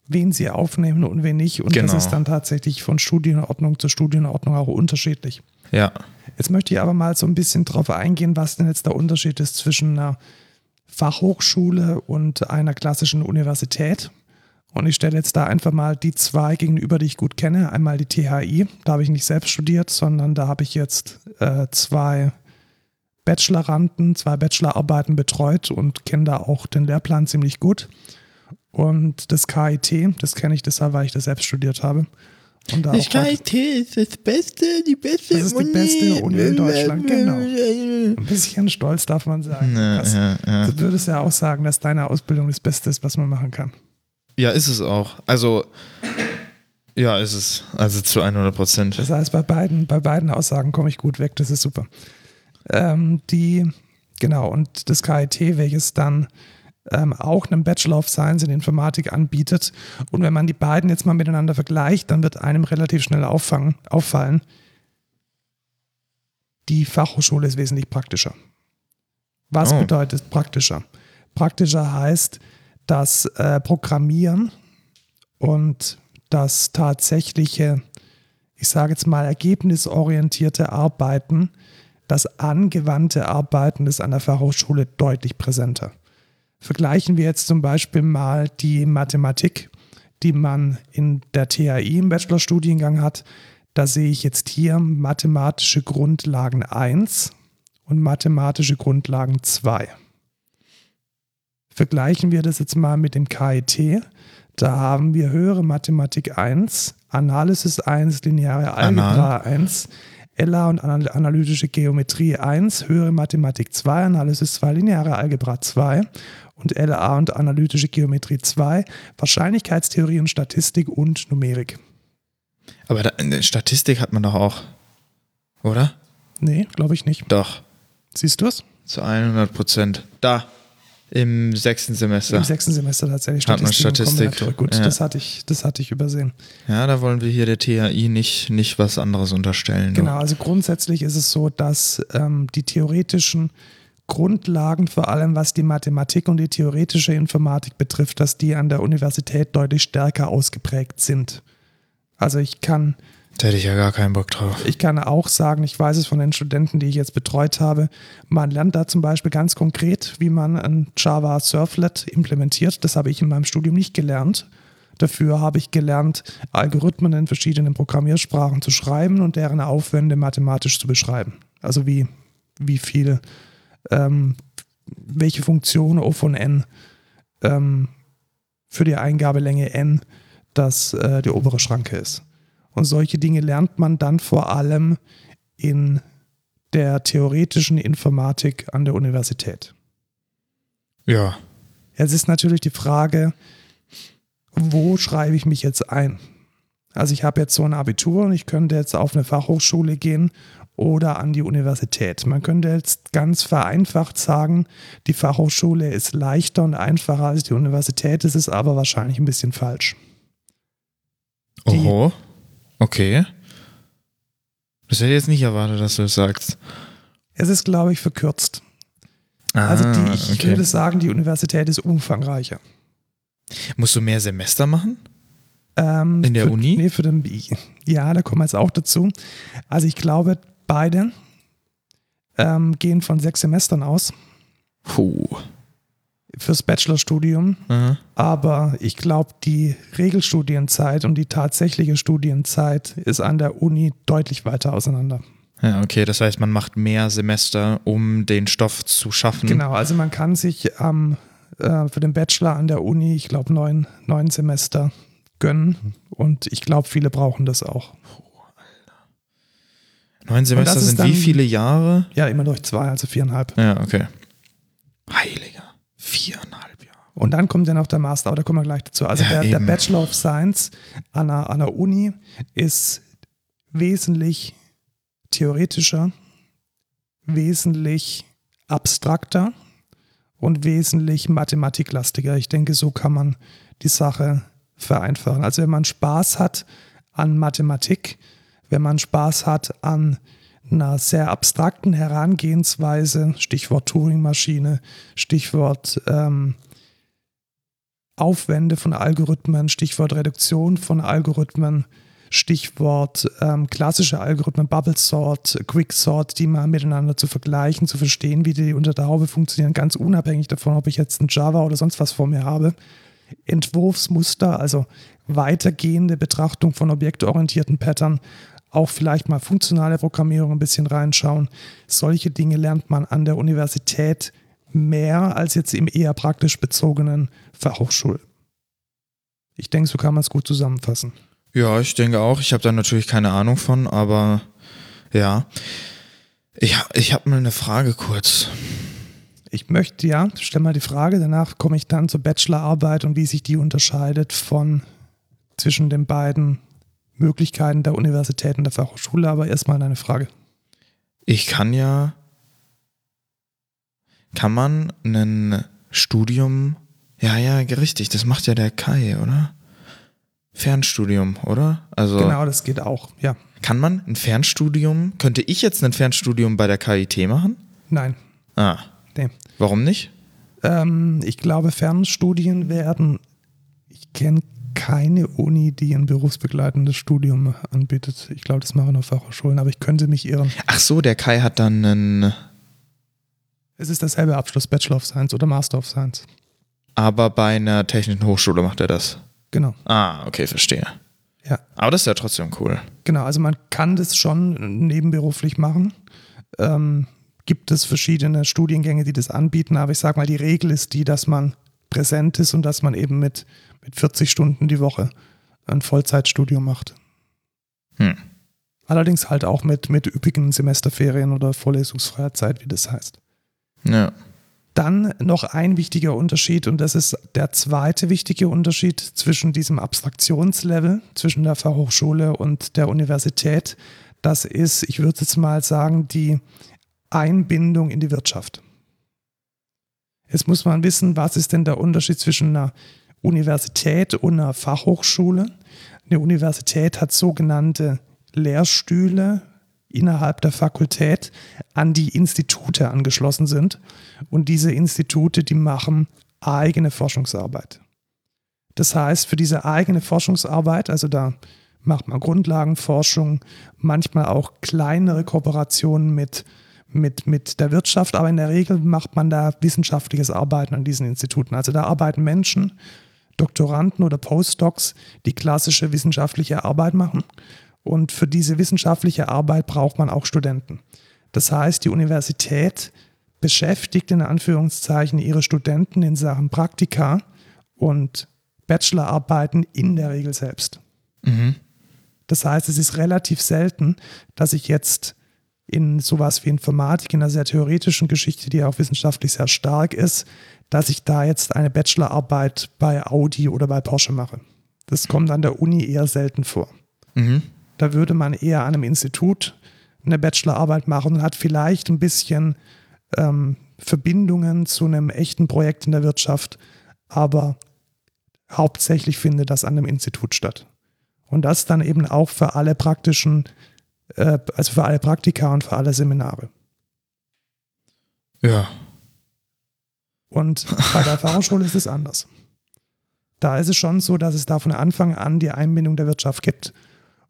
wen sie aufnehmen und wen nicht. Und Genau. das ist dann tatsächlich von Studienordnung zu Studienordnung auch unterschiedlich. Ja. Jetzt möchte ich aber mal so ein bisschen drauf eingehen, was denn jetzt der Unterschied ist zwischen einer Fachhochschule und einer klassischen Universität. Und ich stelle jetzt da einfach mal die zwei gegenüber, die ich gut kenne. Einmal die THI, da habe ich nicht selbst studiert, sondern da habe ich jetzt äh, zwei Bacheloranden, zwei Bachelorarbeiten betreut und kenne da auch den Lehrplan ziemlich gut. Und das KIT, das kenne ich deshalb, weil ich das selbst studiert habe. Und da auch KIT ist das Beste, die beste Das ist die beste Uni in Deutschland, genau. ein bisschen stolz darf man sagen. Ja, Das- ja, ja. Du würdest ja auch sagen, dass deine Ausbildung das Beste ist, was man machen kann. ja, ist es auch. Also, ja, ist es. Also zu 100 Prozent. Das heißt, bei beiden, bei beiden Aussagen komme ich gut weg, das ist super. Ähm, die, genau, und das KIT, welches dann ähm, auch einen Bachelor of Science in Informatik anbietet. Und wenn man die beiden jetzt mal miteinander vergleicht, dann wird einem relativ schnell auffangen, auffallen, die Fachhochschule ist wesentlich praktischer. Was Oh. bedeutet praktischer? Praktischer heißt, das äh, Programmieren und das tatsächliche, ich sage jetzt mal, ergebnisorientierte Arbeiten, das angewandte Arbeiten ist an der Fachhochschule deutlich präsenter. Vergleichen wir jetzt zum Beispiel mal die Mathematik, die man in der THI im Bachelorstudiengang hat. Da sehe ich jetzt hier mathematische Grundlagen 1 und mathematische Grundlagen 2. Vergleichen wir das jetzt mal mit dem KIT. Da haben wir höhere Mathematik 1, Analysis 1, lineare Algebra 1, LA und anal analytische Geometrie 1, höhere Mathematik 2, Analysis 2, lineare Algebra 2 und LA und analytische Geometrie 2, Wahrscheinlichkeitstheorie und Statistik und Numerik. Aber da, Statistik hat man doch auch, oder? Nee, glaube ich nicht. Doch, Siehst du es? zu 100 Prozent. Da, im sechsten Semester. Im sechsten Semester tatsächlich Hat man Statistik. Statistik. Gut, ja. das, hatte ich, das hatte ich übersehen. Ja, da wollen wir hier der THI nicht, nicht was anderes unterstellen. Genau, also grundsätzlich ist es so, dass ähm, die theoretischen Grundlagen, vor allem was die Mathematik und die theoretische Informatik betrifft, dass die an der Universität deutlich stärker ausgeprägt sind. Also ich kann, Da hätte ich ja gar keinen Bock drauf. ich kann auch sagen, ich weiß es von den Studenten, die ich jetzt betreut habe, man lernt da zum Beispiel ganz konkret, wie man ein Java Surflet implementiert. Das habe ich in meinem Studium nicht gelernt. Dafür habe ich gelernt, Algorithmen in verschiedenen Programmiersprachen zu schreiben und deren Aufwände mathematisch zu beschreiben. Also wie, wie viel, ähm, welche Funktion O von N ähm, für die Eingabelänge n das äh, die obere Schranke ist. Und solche Dinge lernt man dann vor allem in der theoretischen Informatik an der Universität. Ja. Jetzt ist natürlich die Frage, wo schreibe ich mich jetzt ein? Also ich habe jetzt so ein Abitur und ich könnte jetzt auf eine Fachhochschule gehen oder an die Universität. Man könnte jetzt ganz vereinfacht sagen, die Fachhochschule ist leichter und einfacher als die Universität. Das ist aber wahrscheinlich ein bisschen falsch. Oho. Okay. Das hätte ich jetzt nicht erwartet, dass du das sagst. Es ist, glaube ich, verkürzt. Ah, also die, ich okay. würde sagen, die Universität ist umfangreicher. Musst du mehr Semester machen? Ähm, In der für, Uni? Nee, für den, ja, da kommen wir jetzt auch dazu. Also ich glaube, beide ähm, gehen von sechs Semestern aus Puh. fürs Bachelorstudium. Aha. Aber ich glaube, die Regelstudienzeit und die tatsächliche Studienzeit ist an der Uni deutlich weiter auseinander. Ja, okay. Das heißt, man macht mehr Semester, um den Stoff zu schaffen. Genau, also man kann sich ähm, äh, für den Bachelor an der Uni, ich glaube, neun, neun Semester gönnen. Und ich glaube, viele brauchen das auch. Neun Semester sind dann- wie viele Jahre? Ja, immer durch zwei, also viereinhalb. Ja, okay. Heiliger. Viereinhalb Jahre. Und dann kommt ja noch der Master, aber da kommen wir gleich dazu. Also Ja, der, der. Bachelor of Science an der, an der Uni ist wesentlich theoretischer, wesentlich abstrakter und wesentlich mathematiklastiger. Ich denke, so kann man die Sache vereinfachen. Also wenn man Spaß hat an Mathematik, wenn man Spaß hat an einer sehr abstrakten Herangehensweise, Stichwort Turing-Maschine, Stichwort ähm, Aufwände von Algorithmen, Stichwort Reduktion von Algorithmen, Stichwort ähm, klassische Algorithmen, Bubble Sort, Quick Sort, die mal miteinander zu vergleichen, zu verstehen, wie die unter der Haube funktionieren, ganz unabhängig davon, ob ich jetzt ein Java oder sonst was vor mir habe. Entwurfsmuster, also weitergehende Betrachtung von objektorientierten Pattern, auch vielleicht mal funktionale Programmierung ein bisschen reinschauen. Solche Dinge lernt man an der Universität mehr als jetzt im eher praktisch bezogenen Fachhochschul. Ich denke, so kann man es gut zusammenfassen. Ja, ich denke auch. Ich habe da natürlich keine Ahnung von, aber ja. Ich, ich habe mal eine Frage kurz. Ich möchte, ja, stell mal die Frage, danach komme ich dann zur Bachelorarbeit und wie sich die unterscheidet von zwischen den beiden Möglichkeiten der Universität und der Fachhochschule, aber erstmal eine Frage. Ich kann ja. Kann man ein Studium. Ja, ja, richtig. Das macht ja der Kai, oder? Fernstudium, oder? Also Genau, das geht auch, ja. kann man ein Fernstudium, könnte ich jetzt ein Fernstudium bei der KIT machen? Nein, Ah, nee. warum nicht? Ähm, ich glaube, Fernstudien werden, ich kenne keine Uni, die ein berufsbegleitendes Studium anbietet. Ich glaube, das machen nur Fachhochschulen, aber ich könnte mich irren. Ach so, der Kai hat dann einen, Es ist derselbe Abschluss, Bachelor of Science oder Master of Science. aber bei einer technischen Hochschule macht er das. Genau, Ah, okay, verstehe. ja. Aber das ist ja trotzdem cool. Genau, also man kann das schon nebenberuflich machen. Ähm, gibt es verschiedene Studiengänge, die das anbieten, aber ich sage mal, die Regel ist die, dass man präsent ist und dass man eben mit, mit 40 Stunden die Woche ein Vollzeitstudium macht. Hm. Allerdings halt auch mit, mit üppigen Semesterferien oder vorlesungsfreier Zeit, wie das heißt. Ja. Dann noch ein wichtiger Unterschied und das ist der zweite wichtige Unterschied zwischen diesem Abstraktionslevel, zwischen der Fachhochschule und der Universität. Das ist, ich würde jetzt mal sagen, die Einbindung in die Wirtschaft. Jetzt muss man wissen, was ist denn der Unterschied zwischen einer Universität und einer Fachhochschule? Eine Universität hat sogenannte Lehrstühle innerhalb der Fakultät, an die Institute angeschlossen sind. Und diese Institute, die machen eigene Forschungsarbeit. Das heißt, für diese eigene Forschungsarbeit, also da macht man Grundlagenforschung, manchmal auch kleinere Kooperationen mit, mit, mit der Wirtschaft, aber in der Regel macht man da wissenschaftliches Arbeiten an diesen Instituten. Also da arbeiten Menschen, Doktoranden oder Postdocs, die klassische wissenschaftliche Arbeit machen. Und für diese wissenschaftliche Arbeit braucht man auch Studenten. Das heißt, die Universität beschäftigt in Anführungszeichen ihre Studenten in Sachen Praktika und Bachelorarbeiten in der Regel selbst. Mhm. Das heißt, es ist relativ selten, dass ich jetzt in sowas wie Informatik, in einer sehr theoretischen Geschichte, die auch wissenschaftlich sehr stark ist, dass ich da jetzt eine Bachelorarbeit bei Audi oder bei Porsche mache. Das kommt an der Uni eher selten vor. Mhm. Da würde man eher an einem Institut eine Bachelorarbeit machen und hat vielleicht ein bisschen ähm, Verbindungen zu einem echten Projekt in der Wirtschaft, aber hauptsächlich findet das an einem Institut statt. Und das dann eben auch für alle praktischen, äh, also für alle Praktika und für alle Seminare. Ja. Und bei der Fachhochschule ist es anders. Da ist es schon so, dass es da von Anfang an die Einbindung der Wirtschaft gibt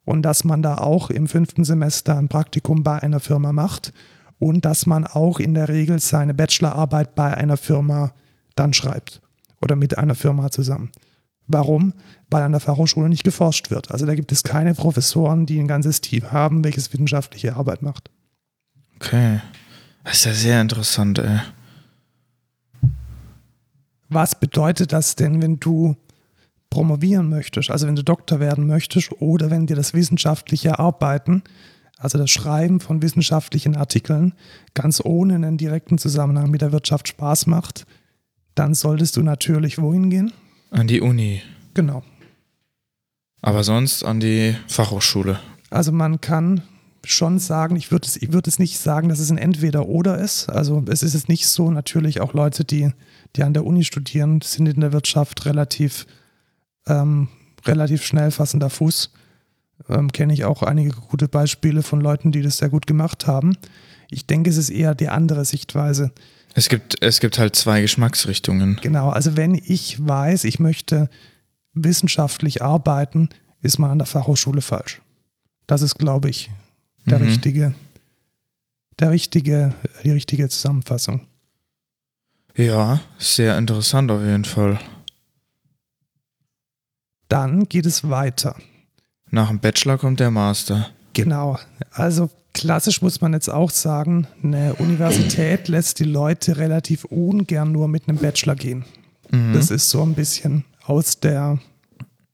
und dass man da auch im fünften Semester ein Praktikum bei einer Firma macht und dass man auch in der Regel seine Bachelorarbeit bei einer Firma dann schreibt oder mit einer Firma zusammen. Warum? Weil an der Fachhochschule nicht geforscht wird. Also da gibt es keine Professoren, die ein ganzes Team haben, welches wissenschaftliche Arbeit macht. Okay. Das ist ja sehr interessant, ey. Was bedeutet das denn, wenn du promovieren möchtest, also wenn du Doktor werden möchtest oder wenn dir das wissenschaftliche Arbeiten, also das Schreiben von wissenschaftlichen Artikeln, ganz ohne einen direkten Zusammenhang mit der Wirtschaft Spaß macht, dann solltest du natürlich wohin gehen? An die Uni. Genau. Aber sonst an die Fachhochschule. Also man kann schon sagen, ich würde es, ich würde es nicht sagen, dass es ein Entweder-Oder ist. Also es ist jetzt nicht so, natürlich auch Leute, die, die an der Uni studieren, sind in der Wirtschaft relativ, ähm, relativ schnell fassender Fuß. Ähm, Kenne ich auch einige gute Beispiele von Leuten, die das sehr gut gemacht haben. Ich denke, es ist eher die andere Sichtweise. Es gibt, es gibt halt zwei Geschmacksrichtungen. Genau, also wenn ich weiß, ich möchte wissenschaftlich arbeiten, ist man an der Fachhochschule falsch. Das ist, glaube ich, der Mhm. richtige, der richtige, die richtige Zusammenfassung. Ja, sehr interessant auf jeden Fall. Dann geht es weiter. Nach dem Bachelor kommt der Master. Genau. Also klassisch muss man jetzt auch sagen, eine Universität lässt die Leute relativ ungern nur mit einem Bachelor gehen. Mhm. Das ist so ein bisschen aus der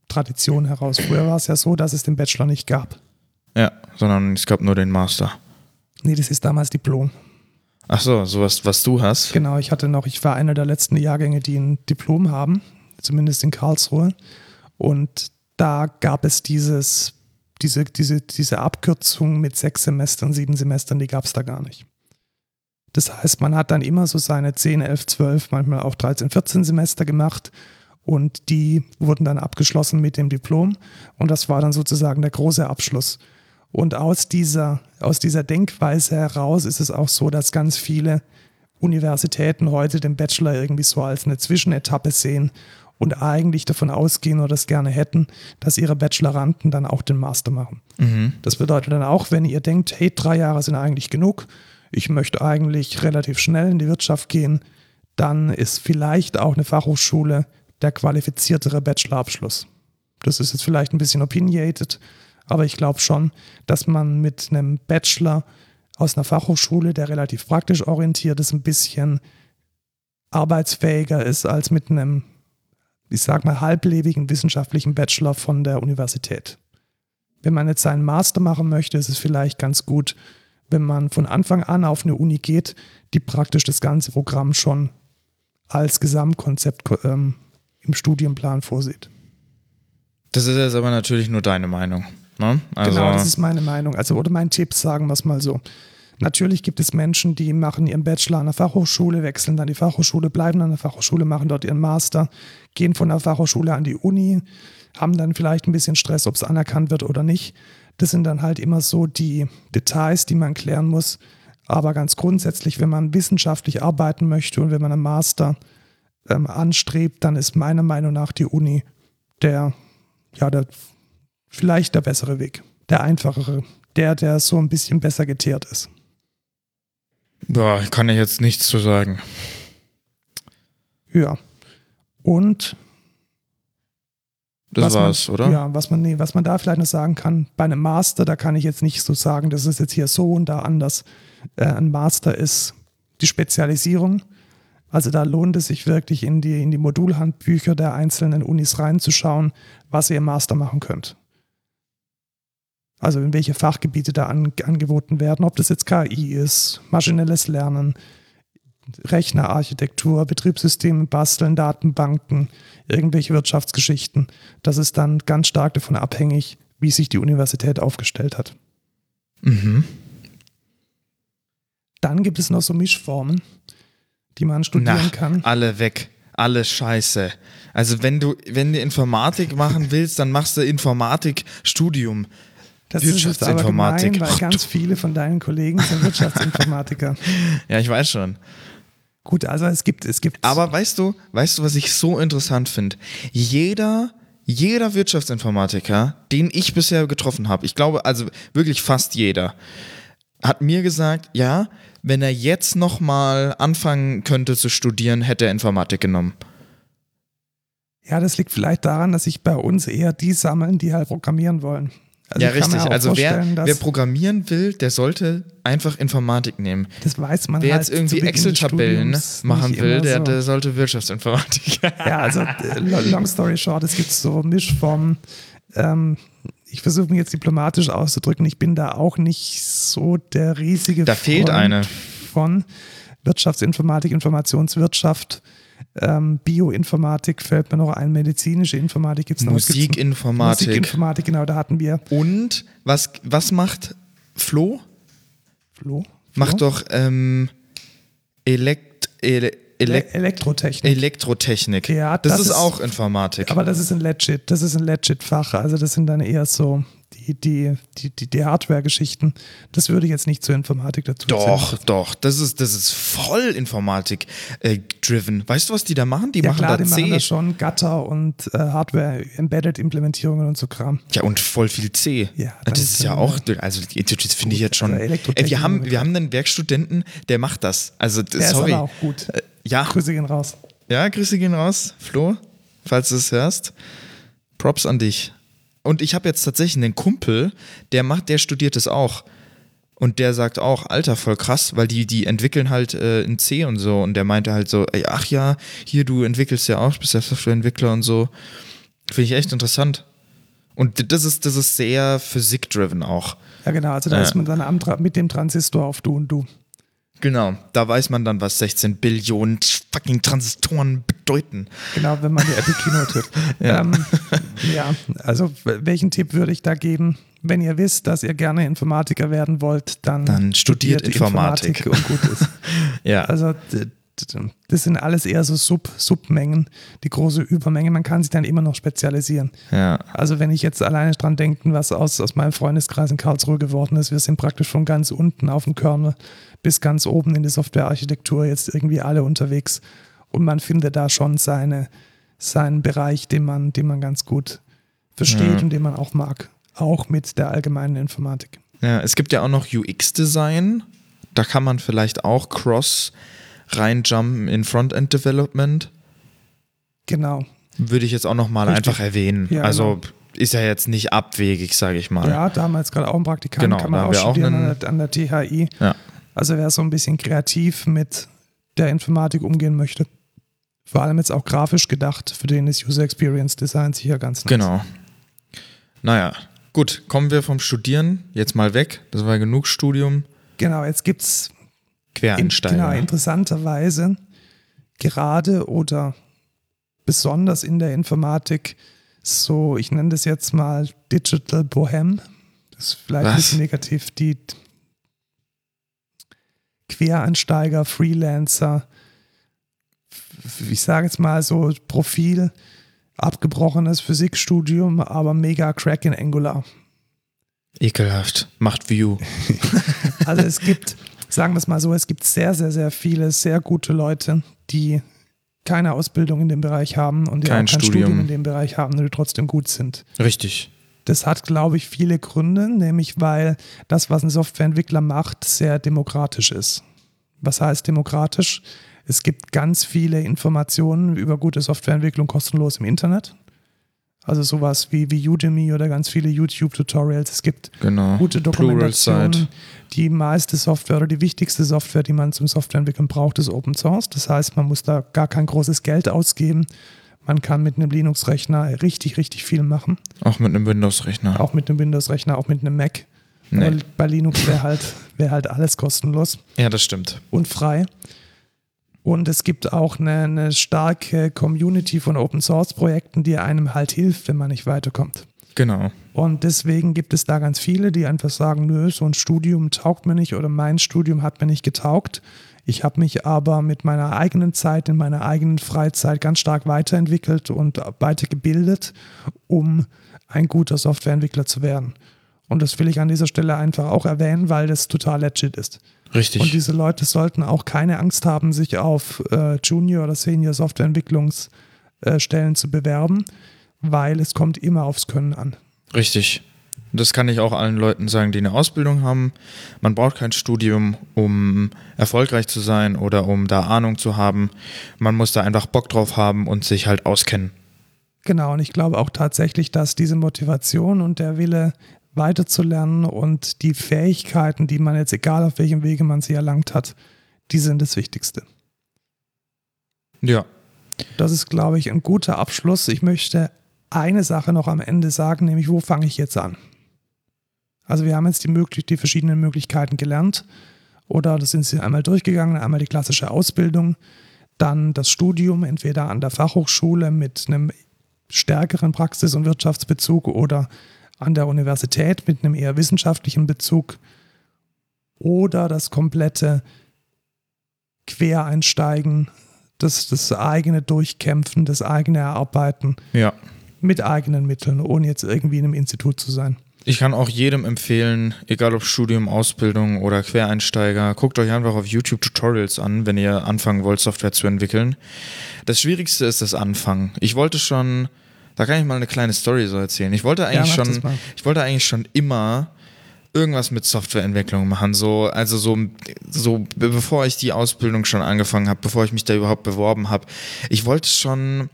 Tradition heraus. Früher war es ja so, dass es den Bachelor nicht gab. Ja, sondern es gab nur den Master. Nee, das ist damals Diplom. Ach so, sowas, was du hast. Genau, ich hatte noch, ich war einer der letzten Jahrgänge, die ein Diplom haben, zumindest in Karlsruhe. Und da gab es dieses, diese, diese, diese Abkürzung mit sechs Semestern, sieben Semestern, die gab es da gar nicht. Das heißt, man hat dann immer so seine 10, 11, 12, manchmal auch 13, 14 Semester gemacht und die wurden dann abgeschlossen mit dem Diplom und das war dann sozusagen der große Abschluss. Und aus dieser, aus dieser Denkweise heraus ist es auch so, dass ganz viele Universitäten heute den Bachelor irgendwie so als eine Zwischenetappe sehen und eigentlich davon ausgehen oder das gerne hätten, dass ihre Bacheloranden dann auch den Master machen. Mhm. Das bedeutet dann auch, wenn ihr denkt, hey, drei Jahre sind eigentlich genug, ich möchte eigentlich relativ schnell in die Wirtschaft gehen, dann ist vielleicht auch eine Fachhochschule der qualifiziertere Bachelorabschluss. Das ist jetzt vielleicht ein bisschen opinionated, aber ich glaube schon, dass man mit einem Bachelor aus einer Fachhochschule, der relativ praktisch orientiert ist, ein bisschen arbeitsfähiger ist als mit einem, ich sag mal, halblebigen wissenschaftlichen Bachelor von der Universität. Wenn man jetzt seinen Master machen möchte, ist es vielleicht ganz gut, wenn man von Anfang an auf eine Uni geht, die praktisch das ganze Programm schon als Gesamtkonzept ähm, im Studienplan vorsieht. Das ist jetzt aber natürlich nur deine Meinung. Ne? Also, genau, das ist meine Meinung. Also, oder mein Tipp, sagen wir es mal so. Natürlich gibt es Menschen, die machen ihren Bachelor an der Fachhochschule, wechseln dann die Fachhochschule, bleiben an der Fachhochschule, machen dort ihren Master, gehen von der Fachhochschule an die Uni, haben dann vielleicht ein bisschen Stress, ob es anerkannt wird oder nicht. Das sind dann halt immer so die Details, die man klären muss. Aber ganz grundsätzlich, wenn man wissenschaftlich arbeiten möchte und wenn man einen Master ähm, anstrebt, dann ist meiner Meinung nach die Uni der, ja, der vielleicht der bessere Weg, der einfachere, der, der so ein bisschen besser geteert ist. boah, kann ich jetzt nichts zu sagen. Ja. Und Das was war's, man, oder? Ja, was man, nee, was man da vielleicht noch sagen kann, bei einem Master, da kann ich jetzt nicht so sagen, das ist jetzt hier so und da anders. Äh, ein Master ist die Spezialisierung. Also da lohnt es sich wirklich in die, in die Modulhandbücher der einzelnen Unis reinzuschauen, was ihr im Master machen könnt. Also in welche Fachgebiete da an, angeboten werden, ob das jetzt KI ist, maschinelles Lernen, Rechnerarchitektur, Betriebssysteme basteln, Datenbanken, irgendwelche Wirtschaftsgeschichten. Das ist dann ganz stark davon abhängig, wie sich die Universität aufgestellt hat. Mhm. Dann gibt es noch so Mischformen, die man studieren Na, kann. alle weg. Alle scheiße. Also wenn du, wenn du Informatik machen willst, dann machst du Informatikstudium. Das ist jetzt aber Wirtschaftsinformatik. gemein, weil ganz viele von deinen Kollegen sind Wirtschaftsinformatiker. Ja, ich weiß schon. Gut, also es gibt, es gibt. Aber weißt du, weißt du, was ich so interessant finde? Jeder, jeder Wirtschaftsinformatiker, den ich bisher getroffen habe, ich glaube, also wirklich fast jeder, hat mir gesagt, ja, wenn er jetzt nochmal anfangen könnte zu studieren, hätte er Informatik genommen. ja, das liegt vielleicht daran, dass sich bei uns eher die sammeln, die halt programmieren wollen. Also ja, richtig. Also wer, wer programmieren will, der sollte einfach Informatik nehmen. Das weiß man Wer halt jetzt irgendwie Excel-Tabellen machen will, der, so. der sollte Wirtschaftsinformatik. Ja, also äh, lo- long story short, es gibt so Mischformen. Ähm, ich versuche mich jetzt diplomatisch auszudrücken. Ich bin da auch nicht so der riesige Da fehlt Freund eine. von Wirtschaftsinformatik, Informationswirtschaft, ähm, Bioinformatik fällt mir noch ein, medizinische Informatik gibt es noch. Musikinformatik. Musikinformatik, genau, da hatten wir Und was, was macht Flo? Flo. Macht Flo? doch ähm, Elekt, Ele, Elek, Elektrotechnik. Elektrotechnik. Ja, das, das ist ist- auch Informatik. Aber das ist ein legit, das ist ein legit Fach. Also das sind dann eher so die, die, die, die, Hardware-Geschichten. Das würde ich jetzt nicht zur Informatik dazu doch, zählen. doch. Das ist, das ist voll Informatik-driven. weißt du, was die da machen? Die Ja machen klar, da die C. machen da schon Gatter und äh, Hardware-Embedded-Implementierungen und so Kram. Ja, und voll viel C. Ja, das ist ja auch, also das finde ich jetzt schon. Elektrotechnik Ey, wir, haben, wir haben einen Werkstudenten, der macht das. Also, Der sorry. ist aber auch gut. Äh, ja, Grüße gehen raus. ja, Grüße gehen raus. Flo, falls du es hörst. Props an dich. Und ich habe jetzt tatsächlich einen Kumpel, der macht, der studiert es auch. Und der sagt auch, Alter, voll krass, weil die, die entwickeln halt äh, in C und so. Und der meinte halt so, ey, ach ja, hier, du entwickelst ja auch, bist ja Softwareentwickler und so. Finde ich echt interessant. Und das ist, das ist sehr physik-driven auch. Ja genau, also da Ja. ist man dann am, mit dem Transistor auf Du und Du. Genau, da weiß man dann, was 16 Billionen fucking Transistoren bedeuten. Genau, wenn man die Apple Keynote hört. Ja. Ähm, ja, also welchen Tipp würde ich da geben? Wenn ihr wisst, dass ihr gerne Informatiker werden wollt, dann, Dann studiert Informatik. und gut ist. Ja. Also das sind alles eher so Sub Submengen, die große Übermenge. Man kann sich dann immer noch spezialisieren. ja. Also wenn ich jetzt alleine dran denken, was aus, aus meinem Freundeskreis in Karlsruhe geworden ist, wir sind praktisch von ganz unten auf dem Kernel bis ganz oben in die Softwarearchitektur jetzt irgendwie alle unterwegs und man findet da schon seine, seinen Bereich, den man, den man ganz gut versteht Ja. und den man auch mag. Auch mit der allgemeinen Informatik. Ja, es gibt ja auch noch UX-Design. Da kann man vielleicht auch cross reinjumpen in Frontend Development. Genau. Würde ich jetzt auch noch mal Richtig. einfach erwähnen. Ja, also genau. ist ja jetzt nicht abwegig, sage ich mal. Ja, damals gerade auch ein Praktikant, Genau, kann man auch studieren einen- an, der, an der THI. Ja. Also wer so ein bisschen kreativ mit der Informatik umgehen möchte, vor allem jetzt auch grafisch gedacht, für den ist User Experience Design sicher ganz nice. Genau. Naja, gut, kommen wir vom Studieren jetzt mal weg. Das war genug Studium. Genau, jetzt gibt es in, Quereinsteiger. genau, interessanterweise gerade oder besonders in der Informatik so, ich nenne das jetzt mal Digital Bohem. Das ist vielleicht ein Was? bisschen negativ, die Quereinsteiger, Freelancer, ich sage jetzt mal so Profil, abgebrochenes Physikstudium, aber mega Crack in Angular. Ekelhaft. Macht View. Also es gibt, sagen wir es mal so, es gibt sehr, sehr, sehr viele sehr gute Leute, die keine Ausbildung in dem Bereich haben und die Kein auch kein Studium. Studium in dem Bereich haben und die trotzdem gut sind. Richtig. Das hat, glaube ich, viele Gründe, nämlich weil das, was ein Softwareentwickler macht, sehr demokratisch ist. Was heißt demokratisch? Es gibt ganz viele Informationen über gute Softwareentwicklung kostenlos im Internet. Also sowas wie, wie Udemy oder ganz viele YouTube-Tutorials. Es gibt Genau. gute. Dokumentationen, die meiste Software oder die wichtigste Software, die man zum Softwareentwickeln braucht, ist Open Source. Das heißt, man muss da gar kein großes Geld ausgeben. Man kann mit einem Linux-Rechner richtig, richtig viel machen. Auch mit einem Windows-Rechner. Auch mit einem Windows-Rechner, auch mit einem Mac. Nee. Bei Linux wäre halt, wär halt alles kostenlos Ja, das stimmt. und frei. Und es gibt auch eine, eine starke Community von Open Source Projekten, die einem halt hilft, wenn man nicht weiterkommt. Genau. Und deswegen gibt es da ganz viele, die einfach sagen, nö, so ein Studium taugt mir nicht oder mein Studium hat mir nicht getaugt. Ich habe mich aber mit meiner eigenen Zeit, in meiner eigenen Freizeit ganz stark weiterentwickelt und weitergebildet, um ein guter Softwareentwickler zu werden. Und das will ich an dieser Stelle einfach auch erwähnen, weil das total legit ist. Richtig. Und diese Leute sollten auch keine Angst haben, sich auf äh, Junior- oder Senior Softwareentwicklungsstellen zu bewerben, weil es kommt immer aufs Können an. Richtig. Das kann ich auch allen Leuten sagen, die eine Ausbildung haben. Man braucht kein Studium, um erfolgreich zu sein oder um da Ahnung zu haben. Man muss da einfach Bock drauf haben und sich halt auskennen. Genau, und ich glaube auch tatsächlich, dass diese Motivation und der Wille weiterzulernen und die Fähigkeiten, die man jetzt, egal auf welchem Wege man sie erlangt hat, die sind das Wichtigste. Ja. Das ist, glaube ich, ein guter Abschluss. Ich möchte eine Sache noch am Ende sagen, nämlich wo fange ich jetzt an? Also wir haben jetzt die, möglich die verschiedenen Möglichkeiten gelernt oder das sind sie einmal durchgegangen, einmal die klassische Ausbildung, dann das Studium, entweder an der Fachhochschule mit einem stärkeren Praxis- und Wirtschaftsbezug oder an der Universität mit einem eher wissenschaftlichen Bezug oder das komplette Quereinsteigen, das, das eigene Durchkämpfen, das eigene Erarbeiten Ja. mit eigenen Mitteln, ohne jetzt irgendwie in einem Institut zu sein. Ich kann auch jedem empfehlen, egal ob Studium, Ausbildung oder Quereinsteiger, guckt euch einfach auf YouTube Tutorials an, wenn ihr anfangen wollt, Software zu entwickeln. Das Schwierigste ist das Anfangen. Ich wollte schon, da kann ich mal eine kleine Story so erzählen. Ich wollte eigentlich das schon, ich wollte eigentlich schon immer irgendwas mit Softwareentwicklung machen. So, also so, so be- bevor ich die Ausbildung schon angefangen habe, bevor ich mich da überhaupt beworben habe. Ich wollte schon,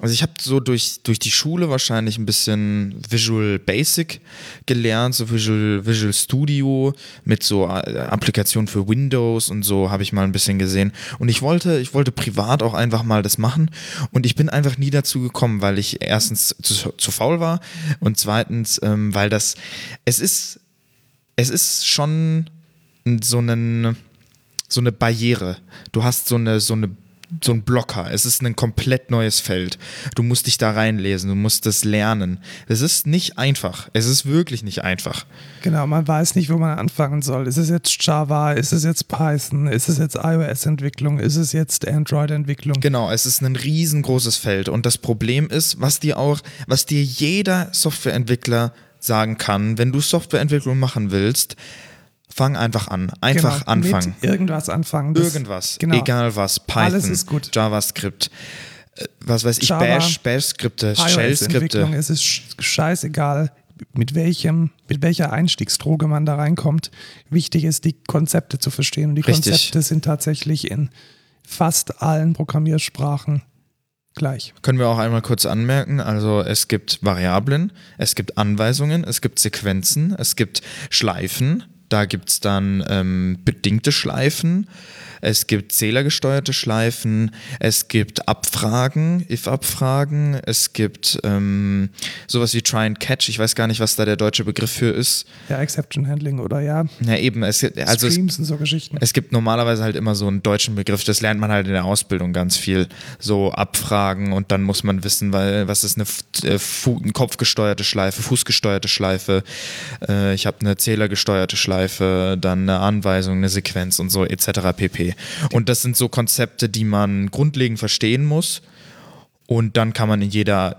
also ich habe so durch, durch die Schule wahrscheinlich ein bisschen Visual Basic gelernt, so Visual, Visual Studio mit so äh, Applikationen für Windows und so habe ich mal ein bisschen gesehen. Und ich wollte, ich wollte privat auch einfach mal das machen und ich bin einfach nie dazu gekommen, weil ich erstens zu, zu faul war und zweitens, ähm, weil das, es ist, es ist schon so einen, so eine Barriere. Du hast so eine, so eine so ein Blocker. Es ist ein komplett neues Feld. Du musst dich da reinlesen, du musst es lernen. Es ist nicht einfach. Es ist wirklich nicht einfach. Genau, man weiß nicht, wo man anfangen soll. Ist es jetzt Java? Ist es jetzt Python? Ist es jetzt iOS-Entwicklung? Ist es jetzt Android-Entwicklung? Genau, es ist ein riesengroßes Feld. Und das Problem ist, was dir auch, was dir jeder Softwareentwickler sagen kann, wenn du Softwareentwicklung machen willst, fang einfach an. Einfach genau, anfangen. Irgendwas anfangen. Irgendwas, Genau. egal was, Python, Alles ist gut. JavaScript, äh, was weiß ich, Java, Bash, Bash-Skripte, Shell-Skripte. es ist sch- scheißegal, mit welchem, mit welcher Einstiegsdroge man da reinkommt. Wichtig ist, die Konzepte zu verstehen. Und die Richtig. Konzepte sind tatsächlich in fast allen Programmiersprachen gleich. Können wir auch einmal kurz anmerken, also es gibt Variablen, es gibt Anweisungen, es gibt Sequenzen, es gibt Schleifen, da gibt es dann ähm, bedingte Schleifen, es gibt zählergesteuerte Schleifen, es gibt Abfragen, if-Abfragen, es gibt ähm, sowas wie Try and Catch, ich weiß gar nicht, was da der deutsche Begriff für ist. Ja, Exception Handling oder ja, Ja, eben, es, also es, Streams und so Geschichten. es gibt normalerweise halt immer so einen deutschen Begriff, das lernt man halt in der Ausbildung ganz viel. So Abfragen und dann muss man wissen, weil was ist eine, äh, eine kopfgesteuerte Schleife, fußgesteuerte Schleife, äh, ich habe eine zählergesteuerte Schleife, dann eine Anweisung, eine Sequenz und so etc. pp. Und das sind so Konzepte, die man grundlegend verstehen muss und dann kann man in jeder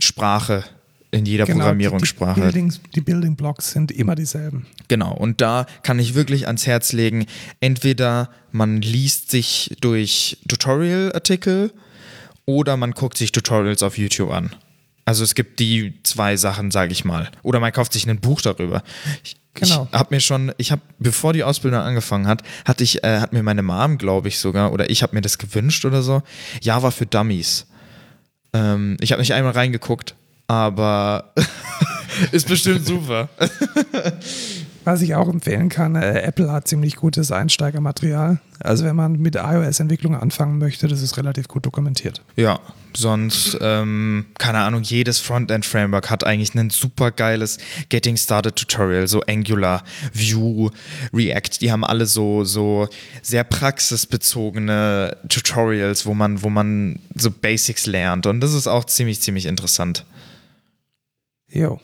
Sprache, in jeder Programmierungssprache Genau, Die, die, Building, die Building Blocks sind immer dieselben. Genau, und da kann ich wirklich ans Herz legen, entweder man liest sich durch Tutorial-Artikel oder man guckt sich Tutorials auf YouTube an. Also es gibt die zwei Sachen, sage ich mal. Oder man kauft sich ein Buch darüber. Ich, Genau. ich habe mir schon, ich habe, bevor die Ausbildung angefangen hat, hatte ich, äh, hat mir meine Mom, glaube ich sogar, oder ich habe mir das gewünscht oder so, Java für Dummies. Ähm, ich habe nicht einmal reingeguckt, aber ist bestimmt super. Was ich auch empfehlen kann, äh, Apple hat ziemlich gutes Einsteigermaterial. Also wenn man mit iOS-Entwicklung anfangen möchte, das ist relativ gut dokumentiert. Ja, sonst, ähm, keine Ahnung, jedes Frontend-Framework hat eigentlich ein super geiles Getting Started Tutorial, so Angular, Vue, React, die haben alle so, so sehr praxisbezogene Tutorials, wo man, wo man so Basics lernt. Und das ist auch ziemlich, ziemlich interessant. Jo.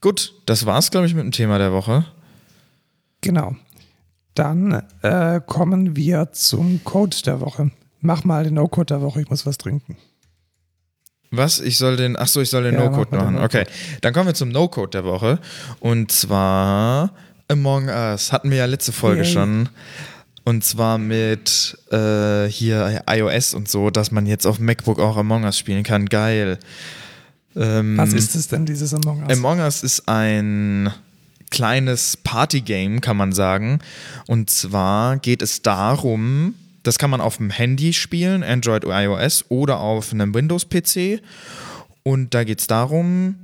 Gut, das war's, glaube ich, mit dem Thema der Woche. Genau. Dann äh, kommen wir zum Code der Woche. Mach mal den No-Code der Woche, ich muss was trinken. Was? Ich soll den. Achso, ich soll den Ja, No-Code mach mal den machen. Okay. Dann kommen wir zum No-Code der Woche. Und zwar Among Us. Hatten wir ja letzte Folge Yay. schon. Und zwar mit äh, hier iOS und so, dass man jetzt auf MacBook auch Among Us spielen kann. Geil. Ähm, Was ist es denn, dieses Among Us? Among Us ist ein kleines Partygame, kann man sagen. Und zwar geht es darum, das kann man auf dem Handy spielen, Android oder iOS oder auf einem Windows-PC. Und da geht es darum,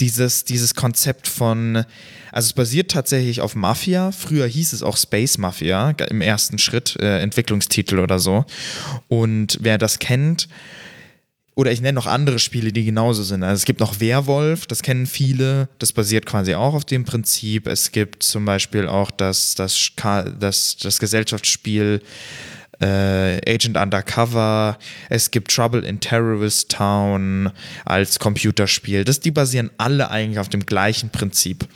dieses, dieses Konzept von, also es basiert tatsächlich auf Mafia. Früher hieß es auch Space Mafia im ersten Schritt, äh, Entwicklungstitel oder so. Und wer das kennt, oder ich nenne noch andere Spiele, die genauso sind. Also es gibt noch Werwolf, das kennen viele, das basiert quasi auch auf dem Prinzip. Es gibt zum Beispiel auch das, das, das, das Gesellschaftsspiel äh, Agent Undercover, es gibt Trouble in Terrorist Town als Computerspiel. Das, die basieren alle eigentlich auf dem gleichen Prinzip.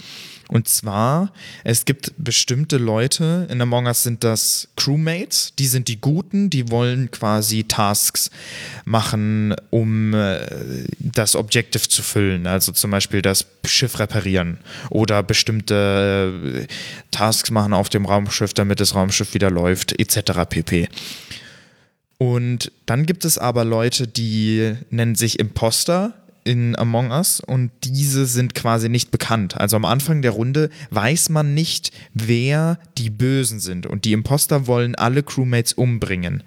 Und zwar, es gibt bestimmte Leute, in Among Us sind das Crewmates, die sind die Guten, die wollen quasi Tasks machen, um äh, das Objective zu füllen. Also zum Beispiel das Schiff reparieren oder bestimmte äh, Tasks machen auf dem Raumschiff, damit das Raumschiff wieder läuft, etc. pp. Und dann gibt es aber Leute, die nennen sich Imposter in Among Us und diese sind quasi nicht bekannt. Also am Anfang der Runde weiß man nicht, wer die Bösen sind und die Imposter wollen alle Crewmates umbringen.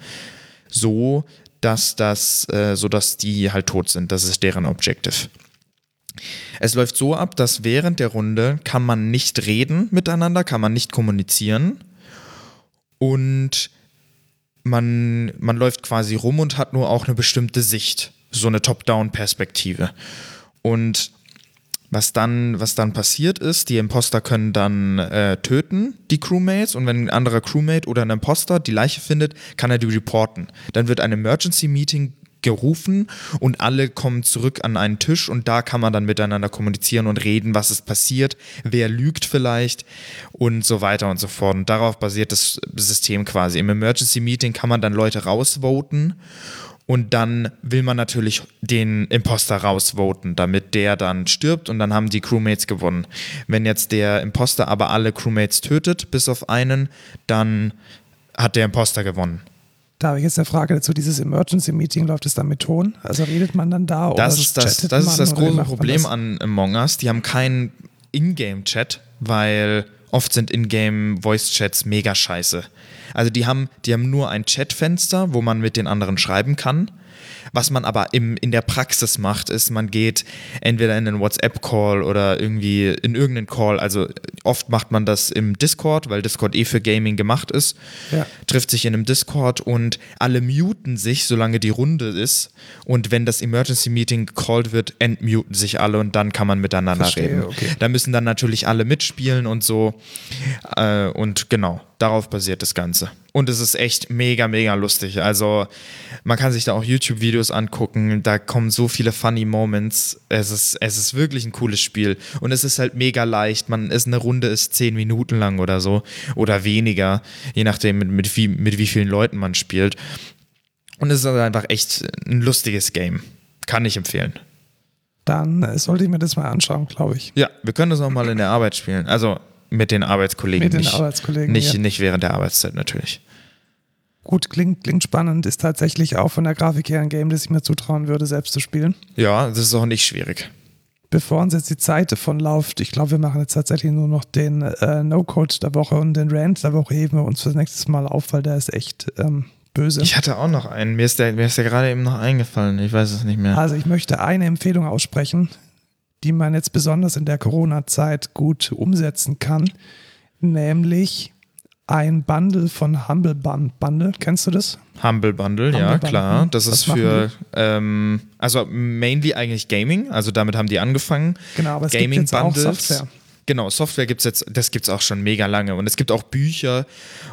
So, dass das, äh, so dass die halt tot sind. Das ist deren Objective. Es läuft so ab, dass während der Runde kann man nicht reden miteinander, kann man nicht kommunizieren und man, man läuft quasi rum und hat nur auch eine bestimmte Sicht, so eine Top-Down-Perspektive. Und was dann, was dann passiert ist, die Imposter können dann äh, töten, die Crewmates, und wenn ein anderer Crewmate oder ein Imposter die Leiche findet, kann er die reporten. Dann wird ein Emergency-Meeting gerufen und alle kommen zurück an einen Tisch und da kann man dann miteinander kommunizieren und reden, was ist passiert, wer lügt vielleicht und so weiter und so fort. Und darauf basiert das System quasi. Im Emergency Meeting kann man dann Leute rausvoten und dann will man natürlich den Imposter rausvoten, damit der dann stirbt und dann haben die Crewmates gewonnen. Wenn jetzt der Imposter aber alle Crewmates tötet, bis auf einen, dann hat der Imposter gewonnen. Da habe ich jetzt eine Frage dazu. Dieses Emergency Meeting, läuft es dann mit Ton? Also redet man dann da Das oder ist das, das, ist das große Problem das? an Among Us. Die haben keinen Ingame-Chat, weil oft sind Ingame-Voice-Chats mega scheiße. Also die haben, die haben nur ein Chatfenster, wo man mit den anderen schreiben kann. Was man aber im, in der Praxis macht, ist, man geht entweder in einen WhatsApp-Call oder irgendwie in irgendeinen Call. Also oft macht man das im Discord, weil Discord eh für Gaming gemacht ist. Ja. Trifft sich in einem Discord und alle muten sich, solange die Runde ist. Und wenn das Emergency Meeting gecallt wird, entmuten sich alle und dann kann man miteinander Verstehe, reden. okay. Da müssen dann natürlich alle mitspielen und so. Äh, und genau, darauf basiert das Ganze. Und es ist echt mega, mega lustig. Also man kann sich da auch YouTube-Videos angucken. Da kommen so viele funny Moments. Es ist, es ist wirklich ein cooles Spiel. Und es ist halt mega leicht. Man ist eine Runde ist zehn Minuten lang oder so. Oder weniger. Je nachdem, mit, mit, wie, mit wie vielen Leuten man spielt. Und es ist also einfach echt ein lustiges Game. Kann ich empfehlen. Dann äh, sollte ich mir das mal anschauen, glaube ich. Ja, wir können das auch mal in der Arbeit spielen. Also mit den Arbeitskollegen. Mit den nicht, Arbeitskollegen, Nicht, ja. nicht während der Arbeitszeit natürlich. Gut, klingt, klingt spannend. Ist tatsächlich auch von der Grafik her ein Game, das ich mir zutrauen würde, selbst zu spielen. Ja, das ist auch nicht schwierig. Bevor uns jetzt die Zeit davon läuft, ich glaube, wir machen jetzt tatsächlich nur noch den äh, No-Code der Woche und den Rant der Woche heben wir uns fürs nächste Mal auf, weil der ist echt ähm, böse. Ich hatte auch noch einen. Mir ist der, mir ist der gerade eben noch eingefallen. Ich weiß es nicht mehr. Also ich möchte eine Empfehlung aussprechen, die man jetzt besonders in der Corona-Zeit gut umsetzen kann. nämlich ein Bundle von Humble Bundle. Kennst du das? Humble Bundle, Humble ja, Bundle, klar. Das Was ist für, ähm, also mainly eigentlich Gaming, also damit haben die angefangen. Genau, aber es Gaming gibt jetzt auch Bundles. Software. Genau, Software gibt es jetzt, das gibt es auch schon mega lange. Und es gibt auch Bücher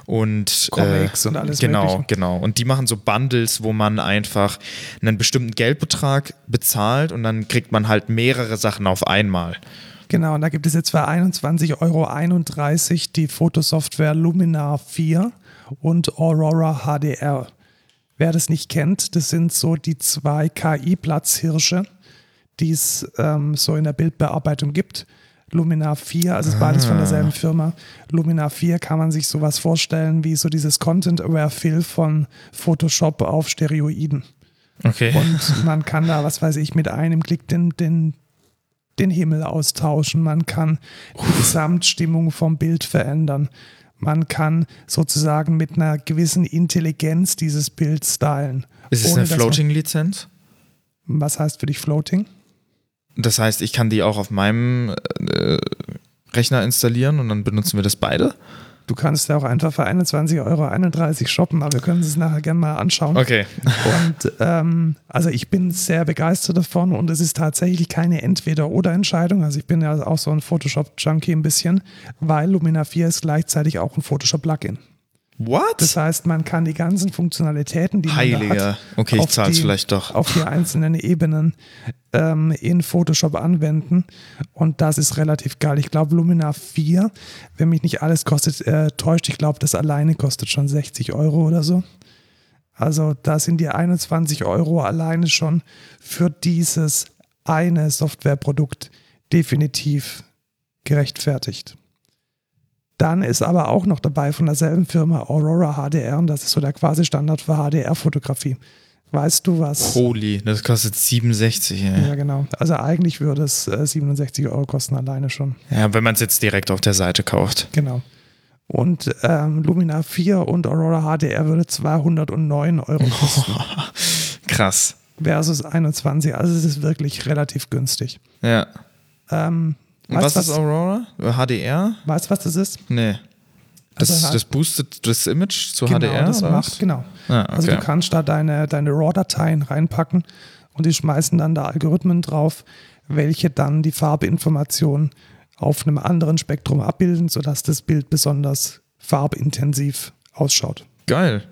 und Comics äh, und alles Genau, Mögliche. genau. Und die machen so Bundles, wo man einfach einen bestimmten Geldbetrag bezahlt und dann kriegt man halt mehrere Sachen auf einmal. Genau, und da gibt es jetzt für 21,31 Euro die Fotosoftware Luminar 4 und Aurora HDR. Wer das nicht kennt, das sind so die zwei KI-Platzhirsche, die es ähm, so in der Bildbearbeitung gibt. Luminar 4, also es ist beides von derselben Firma. Luminar 4 kann man sich sowas vorstellen wie so dieses Content-Aware-Fill von Photoshop auf Steroiden. Okay. Und man kann da, was weiß ich, mit einem Klick den, den, den Himmel austauschen. Man kann die Gesamtstimmung vom Bild verändern. Man kann sozusagen mit einer gewissen Intelligenz dieses Bild stylen. ist es ohne eine Floating-Lizenz? Was heißt für dich Floating? Das heißt, ich kann die auch auf meinem äh, Rechner installieren und dann benutzen wir das beide? Du kannst ja auch einfach für 21,31 Euro shoppen, aber wir können es nachher gerne mal anschauen. Okay. Und ähm, also ich bin sehr begeistert davon und es ist tatsächlich keine Entweder-Oder-Entscheidung. Also ich bin ja auch so ein Photoshop-Junkie ein bisschen, weil Lumina 4 ist gleichzeitig auch ein Photoshop-Plugin. What? Das heißt, man kann die ganzen Funktionalitäten, die man Heiliger. hat, Okay, ich zahl's die- vielleicht doch. auf die einzelnen Ebenen ähm, in Photoshop anwenden. Und das ist relativ geil. Ich glaube, Lumina 4, wenn mich nicht alles kostet, äh, täuscht, ich glaube, das alleine kostet schon 60 Euro oder so. Also da sind die 21 Euro alleine schon für dieses eine Softwareprodukt definitiv gerechtfertigt. Dann ist aber auch noch dabei von derselben Firma Aurora HDR und das ist so der quasi Standard für HDR-Fotografie. Weißt du was? Holy, das kostet 67. Ja, Ja, genau. Also eigentlich würde es äh, 67 Euro kosten alleine schon. ja wenn man es jetzt direkt auf der Seite kauft. Genau. Und ähm, Lumina 4 und Aurora HDR würde 209 Euro kosten Krass. versus 21. Also es ist wirklich relativ günstig. Ja. Ähm, Was du, ist Aurora? HDR? weißt du, was das ist? Nee. Das, Also, das boostet das Image zu genau, HDR? das macht, was? genau. Ah, Also okay. du kannst da deine, deine RAW-Dateien reinpacken und die schmeißen dann da Algorithmen drauf, welche dann die Farbinformation auf einem anderen Spektrum abbilden, sodass das Bild besonders farbintensiv ausschaut. Geil.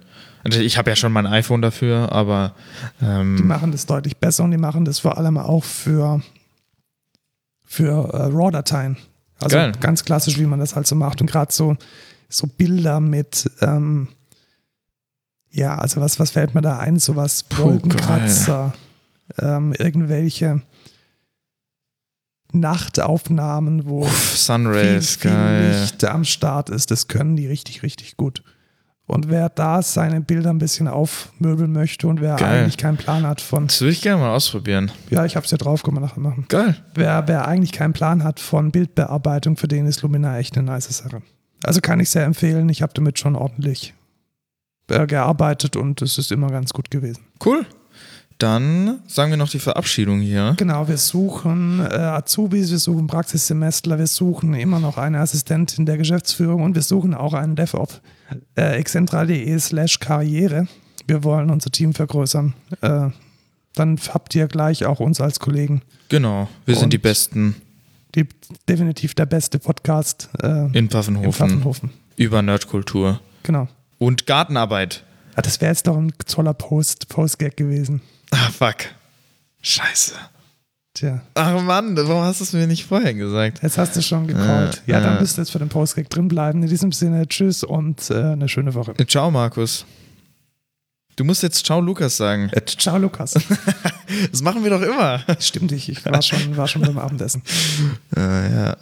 Also Ich habe ja schon mein iPhone dafür, aber Die ähm, machen das deutlich besser und die machen das vor allem auch für, für äh, RAW-Dateien. Also Geil. ganz klassisch, wie man das halt so macht. Und gerade so, so Bilder mit, ähm, ja, also was, was fällt mir da ein? Sowas Wolkenkratzer, ähm, irgendwelche Nachtaufnahmen, wo uff, viel, Sunrays, viel geil. Licht am Start ist. Das können die richtig, richtig gut. Und wer da seine Bilder ein bisschen aufmöbeln möchte und wer Geil. eigentlich keinen Plan hat von, Das würde ich gerne mal ausprobieren. ja, ich habe es ja drauf, können wir nachher machen. Geil. Wer, wer eigentlich keinen Plan hat von Bildbearbeitung, für den ist Luminar echt eine nice Sache. Also kann ich sehr empfehlen. Ich habe damit schon ordentlich äh, gearbeitet und es ist immer ganz gut gewesen. Cool. Dann sagen wir noch die Verabschiedung hier. Genau, wir suchen äh, Azubis, wir suchen Praxissemestler, wir suchen immer noch eine Assistentin der Geschäftsführung und wir suchen auch einen DevOps. Äh, excentra.de slash Karriere. Wir wollen unser Team vergrößern. Äh, dann habt ihr gleich auch uns als Kollegen. Genau. Wir sind Und- die Besten Die, definitiv der beste Podcast äh, in Pfaffenhofen, in Pfaffenhofen. über Nerdkultur Genau. und Gartenarbeit. Ah, das wäre jetzt doch ein toller Post, Postgag gewesen. Ah, fuck. Scheiße. Tja, Ach Mann, warum hast du es mir nicht vorher gesagt? jetzt hast du schon gecallt. Äh, ja, dann müsst ihr jetzt für den Postgag drin bleiben. In diesem Sinne, tschüss und äh, eine schöne Woche. Ciao, Markus. Du musst jetzt Ciao, Lukas sagen. Äh, ciao, Lukas. Das machen wir doch immer. Stimmt nicht, ich war schon, war schon beim Abendessen. Äh, ja.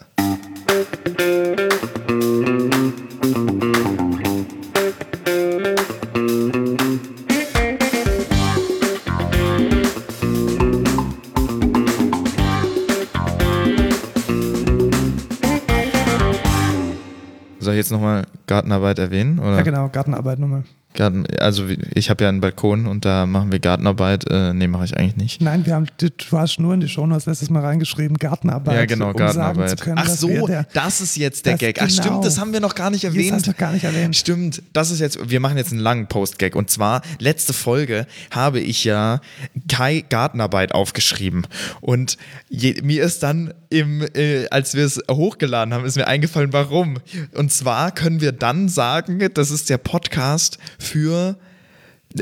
Jetzt nochmal Gartenarbeit erwähnen? Oder? Ja, genau, Gartenarbeit nochmal. Garten, also ich habe ja einen Balkon und da machen wir Gartenarbeit. Äh, nee, mache ich eigentlich nicht. Nein, wir haben, du hast nur in die Shownotes letztes Mal reingeschrieben, Gartenarbeit. Ja, genau, um Gartenarbeit. Sagen zu können, Ach so, der, das ist jetzt der das- Gag. Ach genau. stimmt, das haben wir noch gar nicht Das erwähnt. hast du gar nicht erwähnt. Stimmt, das ist jetzt, wir machen jetzt einen langen Post-Gag. Und zwar, letzte Folge habe ich ja Kai Gartenarbeit aufgeschrieben. Und je, mir ist dann, im, äh, als wir es hochgeladen haben, ist mir eingefallen, warum. Und zwar können wir dann sagen, das ist der Podcast für,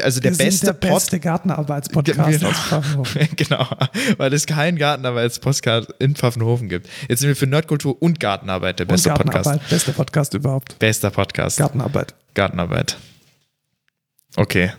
also der wir beste der Pod beste Gartenarbeitspodcast Genau. aus Pfaffenhofen. genau, weil es keinen Gartenarbeitspodcast in Pfaffenhofen gibt. Jetzt sind wir für Nerdkultur und Gartenarbeit der beste Gartenarbeit, Podcast. bester Podcast überhaupt. Bester Podcast. Gartenarbeit. Gartenarbeit. Okay,